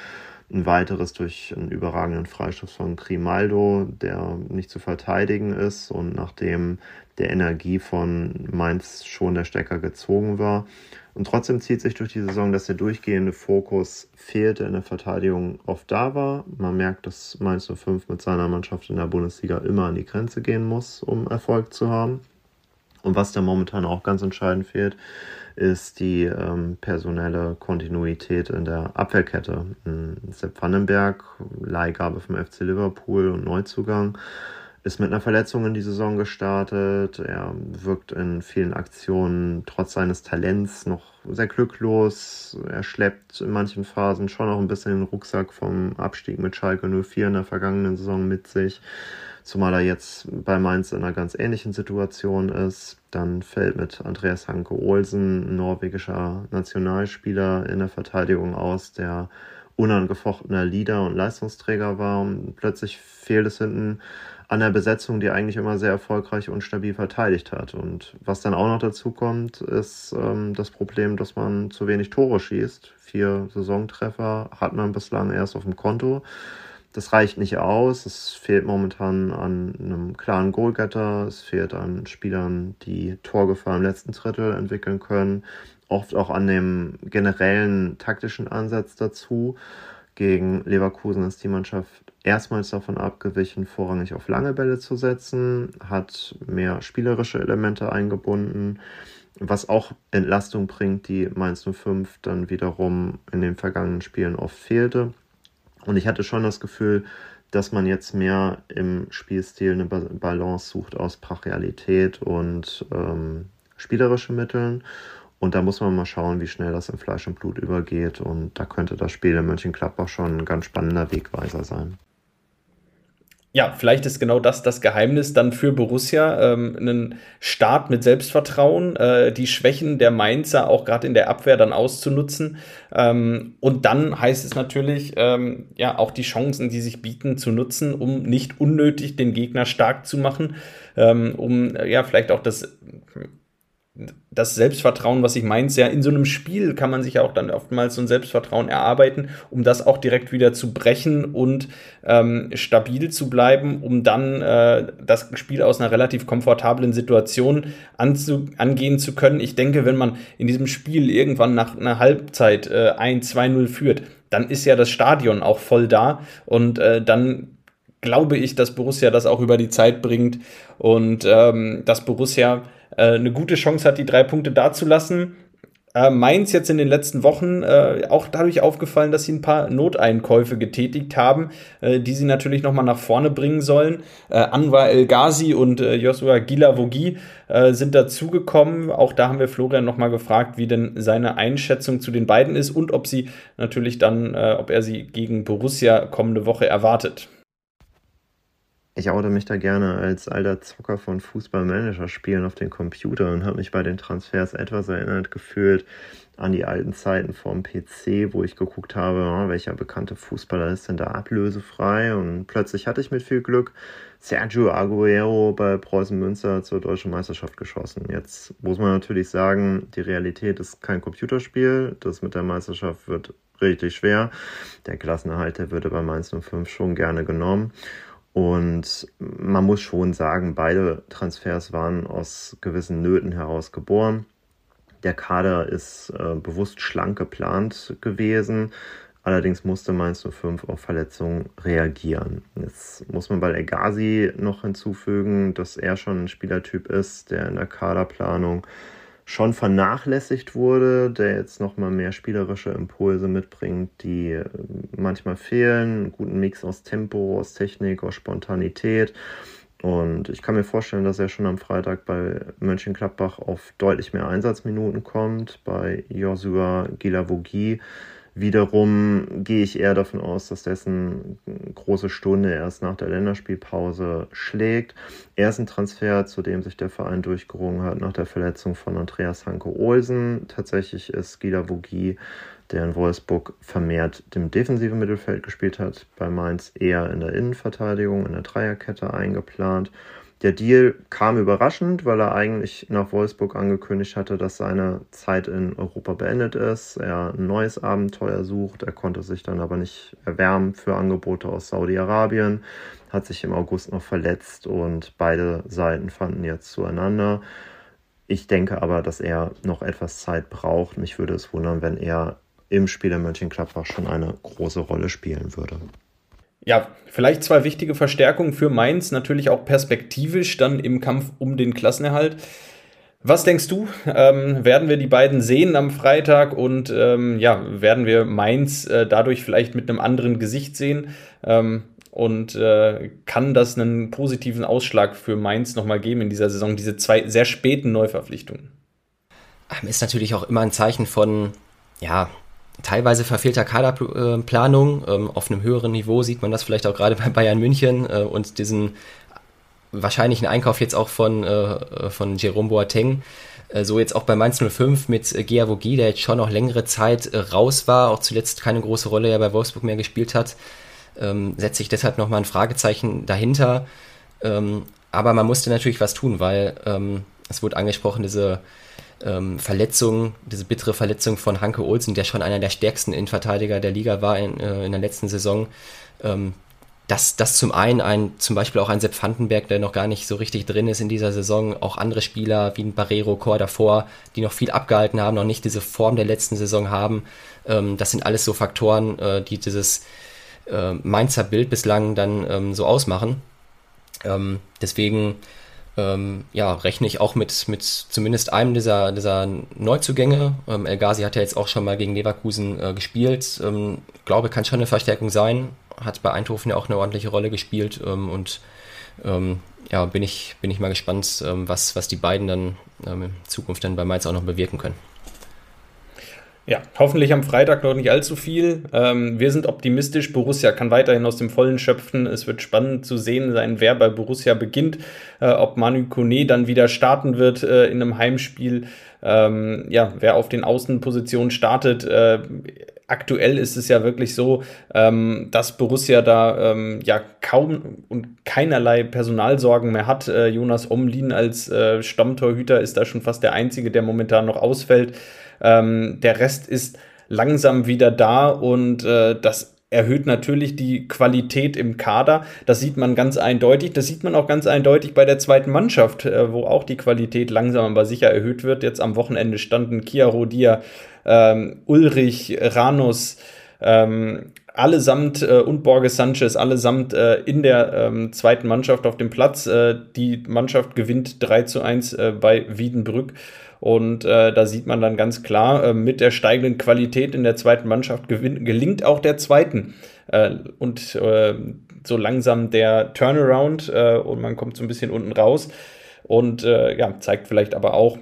ein weiteres durch einen überragenden Freistoß von Grimaldo, der nicht zu verteidigen ist. Und nachdem der Energie von Mainz schon der Stecker gezogen war, und trotzdem zieht sich durch die Saison, dass der durchgehende Fokus fehlte in der Verteidigung oft da war. Man merkt, dass Mainz 05 mit seiner Mannschaft in der Bundesliga immer an die Grenze gehen muss, um Erfolg zu haben. Und was da momentan auch ganz entscheidend fehlt, ist die ähm, personelle Kontinuität in der Abwehrkette. Sepp Vandenberg, Leihgabe vom FC Liverpool und Neuzugang, ist mit einer Verletzung in die Saison gestartet. Er wirkt in vielen Aktionen trotz seines Talents noch sehr glücklos. Er schleppt in manchen Phasen schon noch ein bisschen den Rucksack vom Abstieg mit Schalke 04 in der vergangenen Saison mit sich. Zumal er jetzt bei Mainz in einer ganz ähnlichen Situation ist. Dann fällt mit Andreas Hanke Olsen, ein norwegischer Nationalspieler, in der Verteidigung aus, der unangefochtener Leader und Leistungsträger war. Und plötzlich fehlt es hinten an der Besetzung, die eigentlich immer sehr erfolgreich und stabil verteidigt hat. Und was dann auch noch dazu kommt, ist ähm, das Problem, dass man zu wenig Tore schießt. Vier Saisontreffer hat man bislang erst auf dem Konto. Das reicht nicht aus. Es fehlt momentan an einem klaren Goalgetter. Es fehlt an Spielern, die Torgefahr im letzten Drittel entwickeln können. Oft auch an dem generellen taktischen Ansatz dazu. Gegen Leverkusen ist die Mannschaft erstmals davon abgewichen, vorrangig auf lange Bälle zu setzen, hat mehr spielerische Elemente eingebunden, was auch Entlastung bringt, die Mainz 05 dann wiederum in den vergangenen Spielen oft fehlte. Und ich hatte schon das Gefühl, dass man jetzt mehr im Spielstil eine Balance sucht aus Brachialität und ähm, spielerischen Mitteln. Und da muss man mal schauen, wie schnell das in Fleisch und Blut übergeht. Und da könnte das Spiel in Mönchengladbach schon ein ganz spannender Wegweiser sein. Ja, vielleicht ist genau das das Geheimnis dann für Borussia. Ähm, einen Start mit Selbstvertrauen, äh, die Schwächen der Mainzer auch gerade in der Abwehr dann auszunutzen. Ähm, und dann heißt es natürlich, ähm, ja, auch die Chancen, die sich bieten, zu nutzen, um nicht unnötig den Gegner stark zu machen, ähm, um ja vielleicht auch das das Selbstvertrauen, was ich meint, ja, in so einem Spiel kann man sich ja auch dann oftmals so ein Selbstvertrauen erarbeiten, um das auch direkt wieder zu brechen und ähm, stabil zu bleiben, um dann äh, das Spiel aus einer relativ komfortablen Situation angehen zu können. Ich denke, wenn man in diesem Spiel irgendwann nach einer Halbzeit äh, 1-2-0 führt, dann ist ja das Stadion auch voll da und äh, dann glaube ich, dass Borussia das auch über die Zeit bringt und ähm, dass Borussia äh, eine gute Chance hat, die drei Punkte dazulassen. Äh, Mainz jetzt in den letzten Wochen äh, auch dadurch aufgefallen, dass sie ein paar Noteinkäufe getätigt haben, äh, die sie natürlich nochmal nach vorne bringen sollen. Äh, Anwar El Ghazi und äh, Joshua Gilavogi sind dazugekommen. Auch da haben wir Florian nochmal gefragt, wie denn seine Einschätzung zu den beiden ist und ob sie natürlich dann, ob er sie gegen Borussia kommende Woche erwartet. Ich oute mich da gerne als alter Zocker von Fußballmanager-Spielen auf den Computer und habe mich bei den Transfers etwas erinnert gefühlt an die alten Zeiten vom PC, wo ich geguckt habe, oh, welcher bekannte Fußballer ist denn da ablösefrei und plötzlich hatte ich mit viel Glück Sergio Aguero bei Preußen Münster zur deutschen Meisterschaft geschossen. Jetzt muss man natürlich sagen, die Realität ist kein Computerspiel. Das mit der Meisterschaft wird richtig schwer. Der Klassenerhalt, der würde bei Mainz 05 schon gerne genommen. Und man muss schon sagen, beide Transfers waren aus gewissen Nöten heraus geboren. Der Kader ist äh, bewusst schlank geplant gewesen. Allerdings musste Mainz 05 auf Verletzungen reagieren. Jetzt muss man bei El Ghazi noch hinzufügen, dass er schon ein Spielertyp ist, der in der Kaderplanung schon vernachlässigt wurde, der jetzt nochmal mehr spielerische Impulse mitbringt, die äh, manchmal fehlen. Einen guten Mix aus Tempo, aus Technik, aus Spontanität. Und ich kann mir vorstellen, dass er schon am Freitag bei Mönchengladbach auf deutlich mehr Einsatzminuten kommt. Bei Joshua Gilavogi Wiederum gehe ich eher davon aus, dass dessen große Stunde erst nach der Länderspielpause schlägt. Er ist ein Transfer, zu dem sich der Verein durchgerungen hat nach der Verletzung von Andreas Hanke Olsen. Tatsächlich ist Gila Vogie, der in Wolfsburg vermehrt dem defensiven Mittelfeld gespielt hat, bei Mainz eher in der Innenverteidigung, in der Dreierkette eingeplant. Der Deal kam überraschend, weil er eigentlich nach Wolfsburg angekündigt hatte, dass seine Zeit in Europa beendet ist. Er ein neues Abenteuer sucht. Er konnte sich dann aber nicht erwärmen für Angebote aus Saudi-Arabien, hat sich im August noch verletzt und beide Seiten fanden jetzt zueinander. Ich denke aber, dass er noch etwas Zeit braucht. Mich würde es wundern, wenn er im Spiel der Mönchengladbach schon eine große Rolle spielen würde. Ja, vielleicht zwei wichtige Verstärkungen für Mainz, natürlich auch perspektivisch dann im Kampf um den Klassenerhalt. Was denkst du? Ähm, werden wir die beiden sehen am Freitag und ähm, ja, werden wir Mainz äh, dadurch vielleicht mit einem anderen Gesicht sehen? Ähm, und äh, kann das einen positiven Ausschlag für Mainz nochmal geben in dieser Saison, diese zwei sehr späten Neuverpflichtungen? Ist natürlich auch immer ein Zeichen von, ja, teilweise verfehlter Kaderplanung. Ähm, auf einem höheren Niveau sieht man das vielleicht auch gerade bei Bayern München äh, und diesen wahrscheinlichen Einkauf jetzt auch von, äh, von Jerome Boateng. Äh, so jetzt auch bei Mainz 05 mit äh, der jetzt schon noch längere Zeit äh, raus war, auch zuletzt keine große Rolle ja bei Wolfsburg mehr gespielt hat, ähm, setze ich deshalb nochmal ein Fragezeichen dahinter. Ähm, aber man musste natürlich was tun, weil ähm, es wurde angesprochen, diese ähm, Verletzung, diese bittere Verletzung von Hanke Olsen, der schon einer der stärksten Innenverteidiger der Liga war in, äh, in der letzten Saison. Ähm, dass das zum einen ein, zum Beispiel auch ein Sepp Vandenberg, der noch gar nicht so richtig drin ist in dieser Saison, auch andere Spieler wie ein Barrero Chor davor, die noch viel abgehalten haben, noch nicht diese Form der letzten Saison haben. Ähm, das sind alles so Faktoren, äh, die dieses äh, Mainzer Bild bislang dann ähm, so ausmachen. Ähm, deswegen ähm, ja, rechne ich auch mit, mit zumindest einem dieser, dieser Neuzugänge. Ähm, El Ghazi hat ja jetzt auch schon mal gegen Leverkusen äh, gespielt. Ähm, glaube, kann schon eine Verstärkung sein. Hat bei Eindhoven ja auch eine ordentliche Rolle gespielt. Ähm, und ähm, ja, bin ich, bin ich mal gespannt, ähm, was, was die beiden dann in Zukunft dann bei Mainz auch noch bewirken können. Ja, hoffentlich am Freitag noch nicht allzu viel. Ähm, wir sind optimistisch. Borussia kann weiterhin aus dem Vollen schöpfen. Es wird spannend zu sehen sein, wer bei Borussia beginnt. Äh, ob Manu Kone dann wieder starten wird äh, in einem Heimspiel. Ähm, ja, wer auf den Außenpositionen startet. Äh, aktuell ist es ja wirklich so, ähm, dass Borussia da ähm, ja kaum und keinerlei Personalsorgen mehr hat. Äh, Jonas Omlin als äh, Stammtorhüter ist da schon fast der Einzige, der momentan noch ausfällt. Ähm, der Rest ist langsam wieder da und äh, das erhöht natürlich die Qualität im Kader. Das sieht man ganz eindeutig. Das sieht man auch ganz eindeutig bei der zweiten Mannschaft, äh, wo auch die Qualität langsam aber sicher erhöht wird. Jetzt am Wochenende standen Kia Rodia, ähm, Ulrich, Ranus, ähm, allesamt äh, und Borges Sanchez allesamt äh, in der ähm, zweiten Mannschaft auf dem Platz. Äh, die Mannschaft gewinnt 3 zu 1 äh, bei Wiedenbrück. Und äh, da sieht man dann ganz klar, äh, mit der steigenden Qualität in der zweiten Mannschaft gelingt auch der zweiten. Äh, und äh, so langsam der Turnaround äh, und man kommt so ein bisschen unten raus. Und äh, ja, zeigt vielleicht aber auch,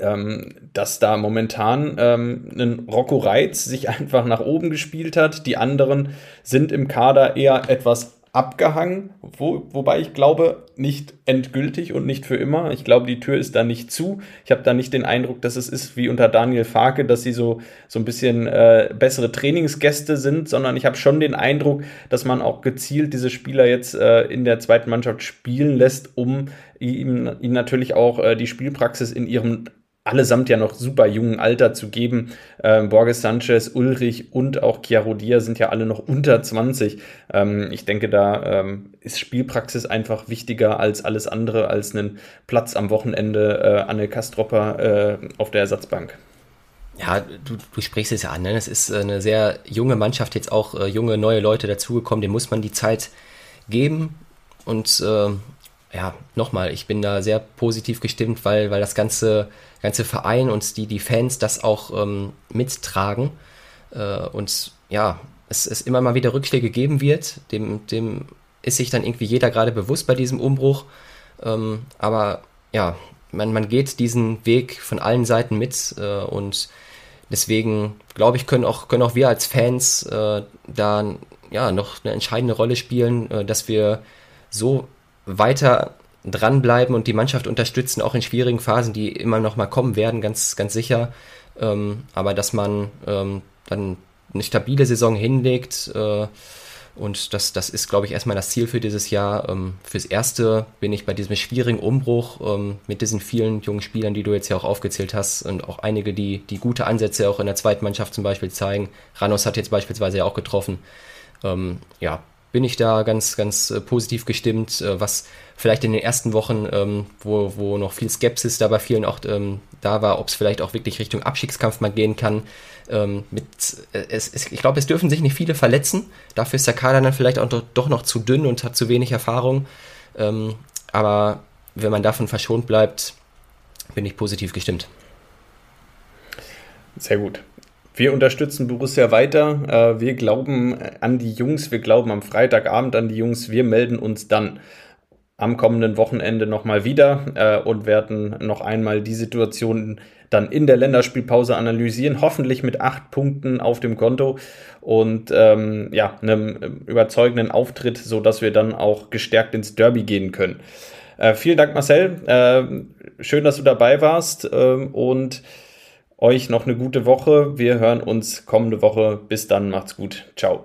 ähm, dass da momentan ähm, ein Rocco Reitz sich einfach nach oben gespielt hat. Die anderen sind im Kader eher etwas abgehangen, wo, wobei ich glaube, nicht endgültig und nicht für immer. Ich glaube, die Tür ist da nicht zu. Ich habe da nicht den Eindruck, dass es ist wie unter Daniel Farke, dass sie so, so ein bisschen äh, bessere Trainingsgäste sind, sondern ich habe schon den Eindruck, dass man auch gezielt diese Spieler jetzt äh, in der zweiten Mannschaft spielen lässt, um ihnen, natürlich auch äh, die Spielpraxis in ihrem allesamt ja noch super jungen Alter zu geben. Ähm, Borges Sanchez, Ulrich und auch Chiaro Dia sind ja alle noch unter 20. Ähm, ich denke, da ähm, ist Spielpraxis einfach wichtiger als alles andere, als einen Platz am Wochenende äh, Anne Kastropper äh, auf der Ersatzbank. Ja, du, du sprichst es ja an. Ne? Es ist eine sehr junge Mannschaft, jetzt auch äh, junge, neue Leute dazugekommen. Dem muss man die Zeit geben. Und äh, ja, nochmal, ich bin da sehr positiv gestimmt, weil, weil das ganze, ganze Verein und die, die Fans das auch ähm, mittragen. Äh, und ja, es, es immer mal wieder Rückschläge geben wird. Dem, dem ist sich dann irgendwie jeder gerade bewusst bei diesem Umbruch. Ähm, aber ja, man, man geht diesen Weg von allen Seiten mit äh, und deswegen glaube ich, können auch, können auch wir als Fans äh, da ja noch eine entscheidende Rolle spielen, äh, dass wir so weiter dranbleiben und die Mannschaft unterstützen, auch in schwierigen Phasen, die immer noch mal kommen werden, ganz, ganz sicher. Ähm, aber dass man ähm, dann eine stabile Saison hinlegt äh, und das, das ist, glaube ich, erstmal das Ziel für dieses Jahr. Ähm, fürs Erste bin ich bei diesem schwierigen Umbruch ähm, mit diesen vielen jungen Spielern, die du jetzt ja auch aufgezählt hast und auch einige, die, die gute Ansätze auch in der zweiten Mannschaft zum Beispiel zeigen. Ranos hat jetzt beispielsweise ja auch getroffen. Ähm, ja, bin ich da ganz, ganz äh, positiv gestimmt, äh, was vielleicht in den ersten Wochen, ähm, wo, wo noch viel Skepsis da bei vielen auch ähm, da war, ob es vielleicht auch wirklich Richtung Abstiegskampf mal gehen kann. Ähm, mit, äh, es, es, ich glaube, es dürfen sich nicht viele verletzen. Dafür ist der Kader dann vielleicht auch doch, noch zu dünn und hat zu wenig Erfahrung. Aber wenn man davon verschont bleibt, bin ich positiv gestimmt. Sehr gut. Wir unterstützen Borussia weiter. Äh, wir glauben an die Jungs. Wir glauben am Freitagabend an die Jungs. Wir melden uns dann am kommenden Wochenende nochmal wieder äh, und werden noch einmal die Situation dann in der Länderspielpause analysieren. Hoffentlich mit acht Punkten auf dem Konto und ähm, ja, einem überzeugenden Auftritt, sodass wir dann auch gestärkt ins Derby gehen können. Äh, vielen Dank, Marcel. Äh, schön, dass du dabei warst ähm, und euch noch eine gute Woche. Wir hören uns kommende Woche. Bis dann, macht's gut. Ciao.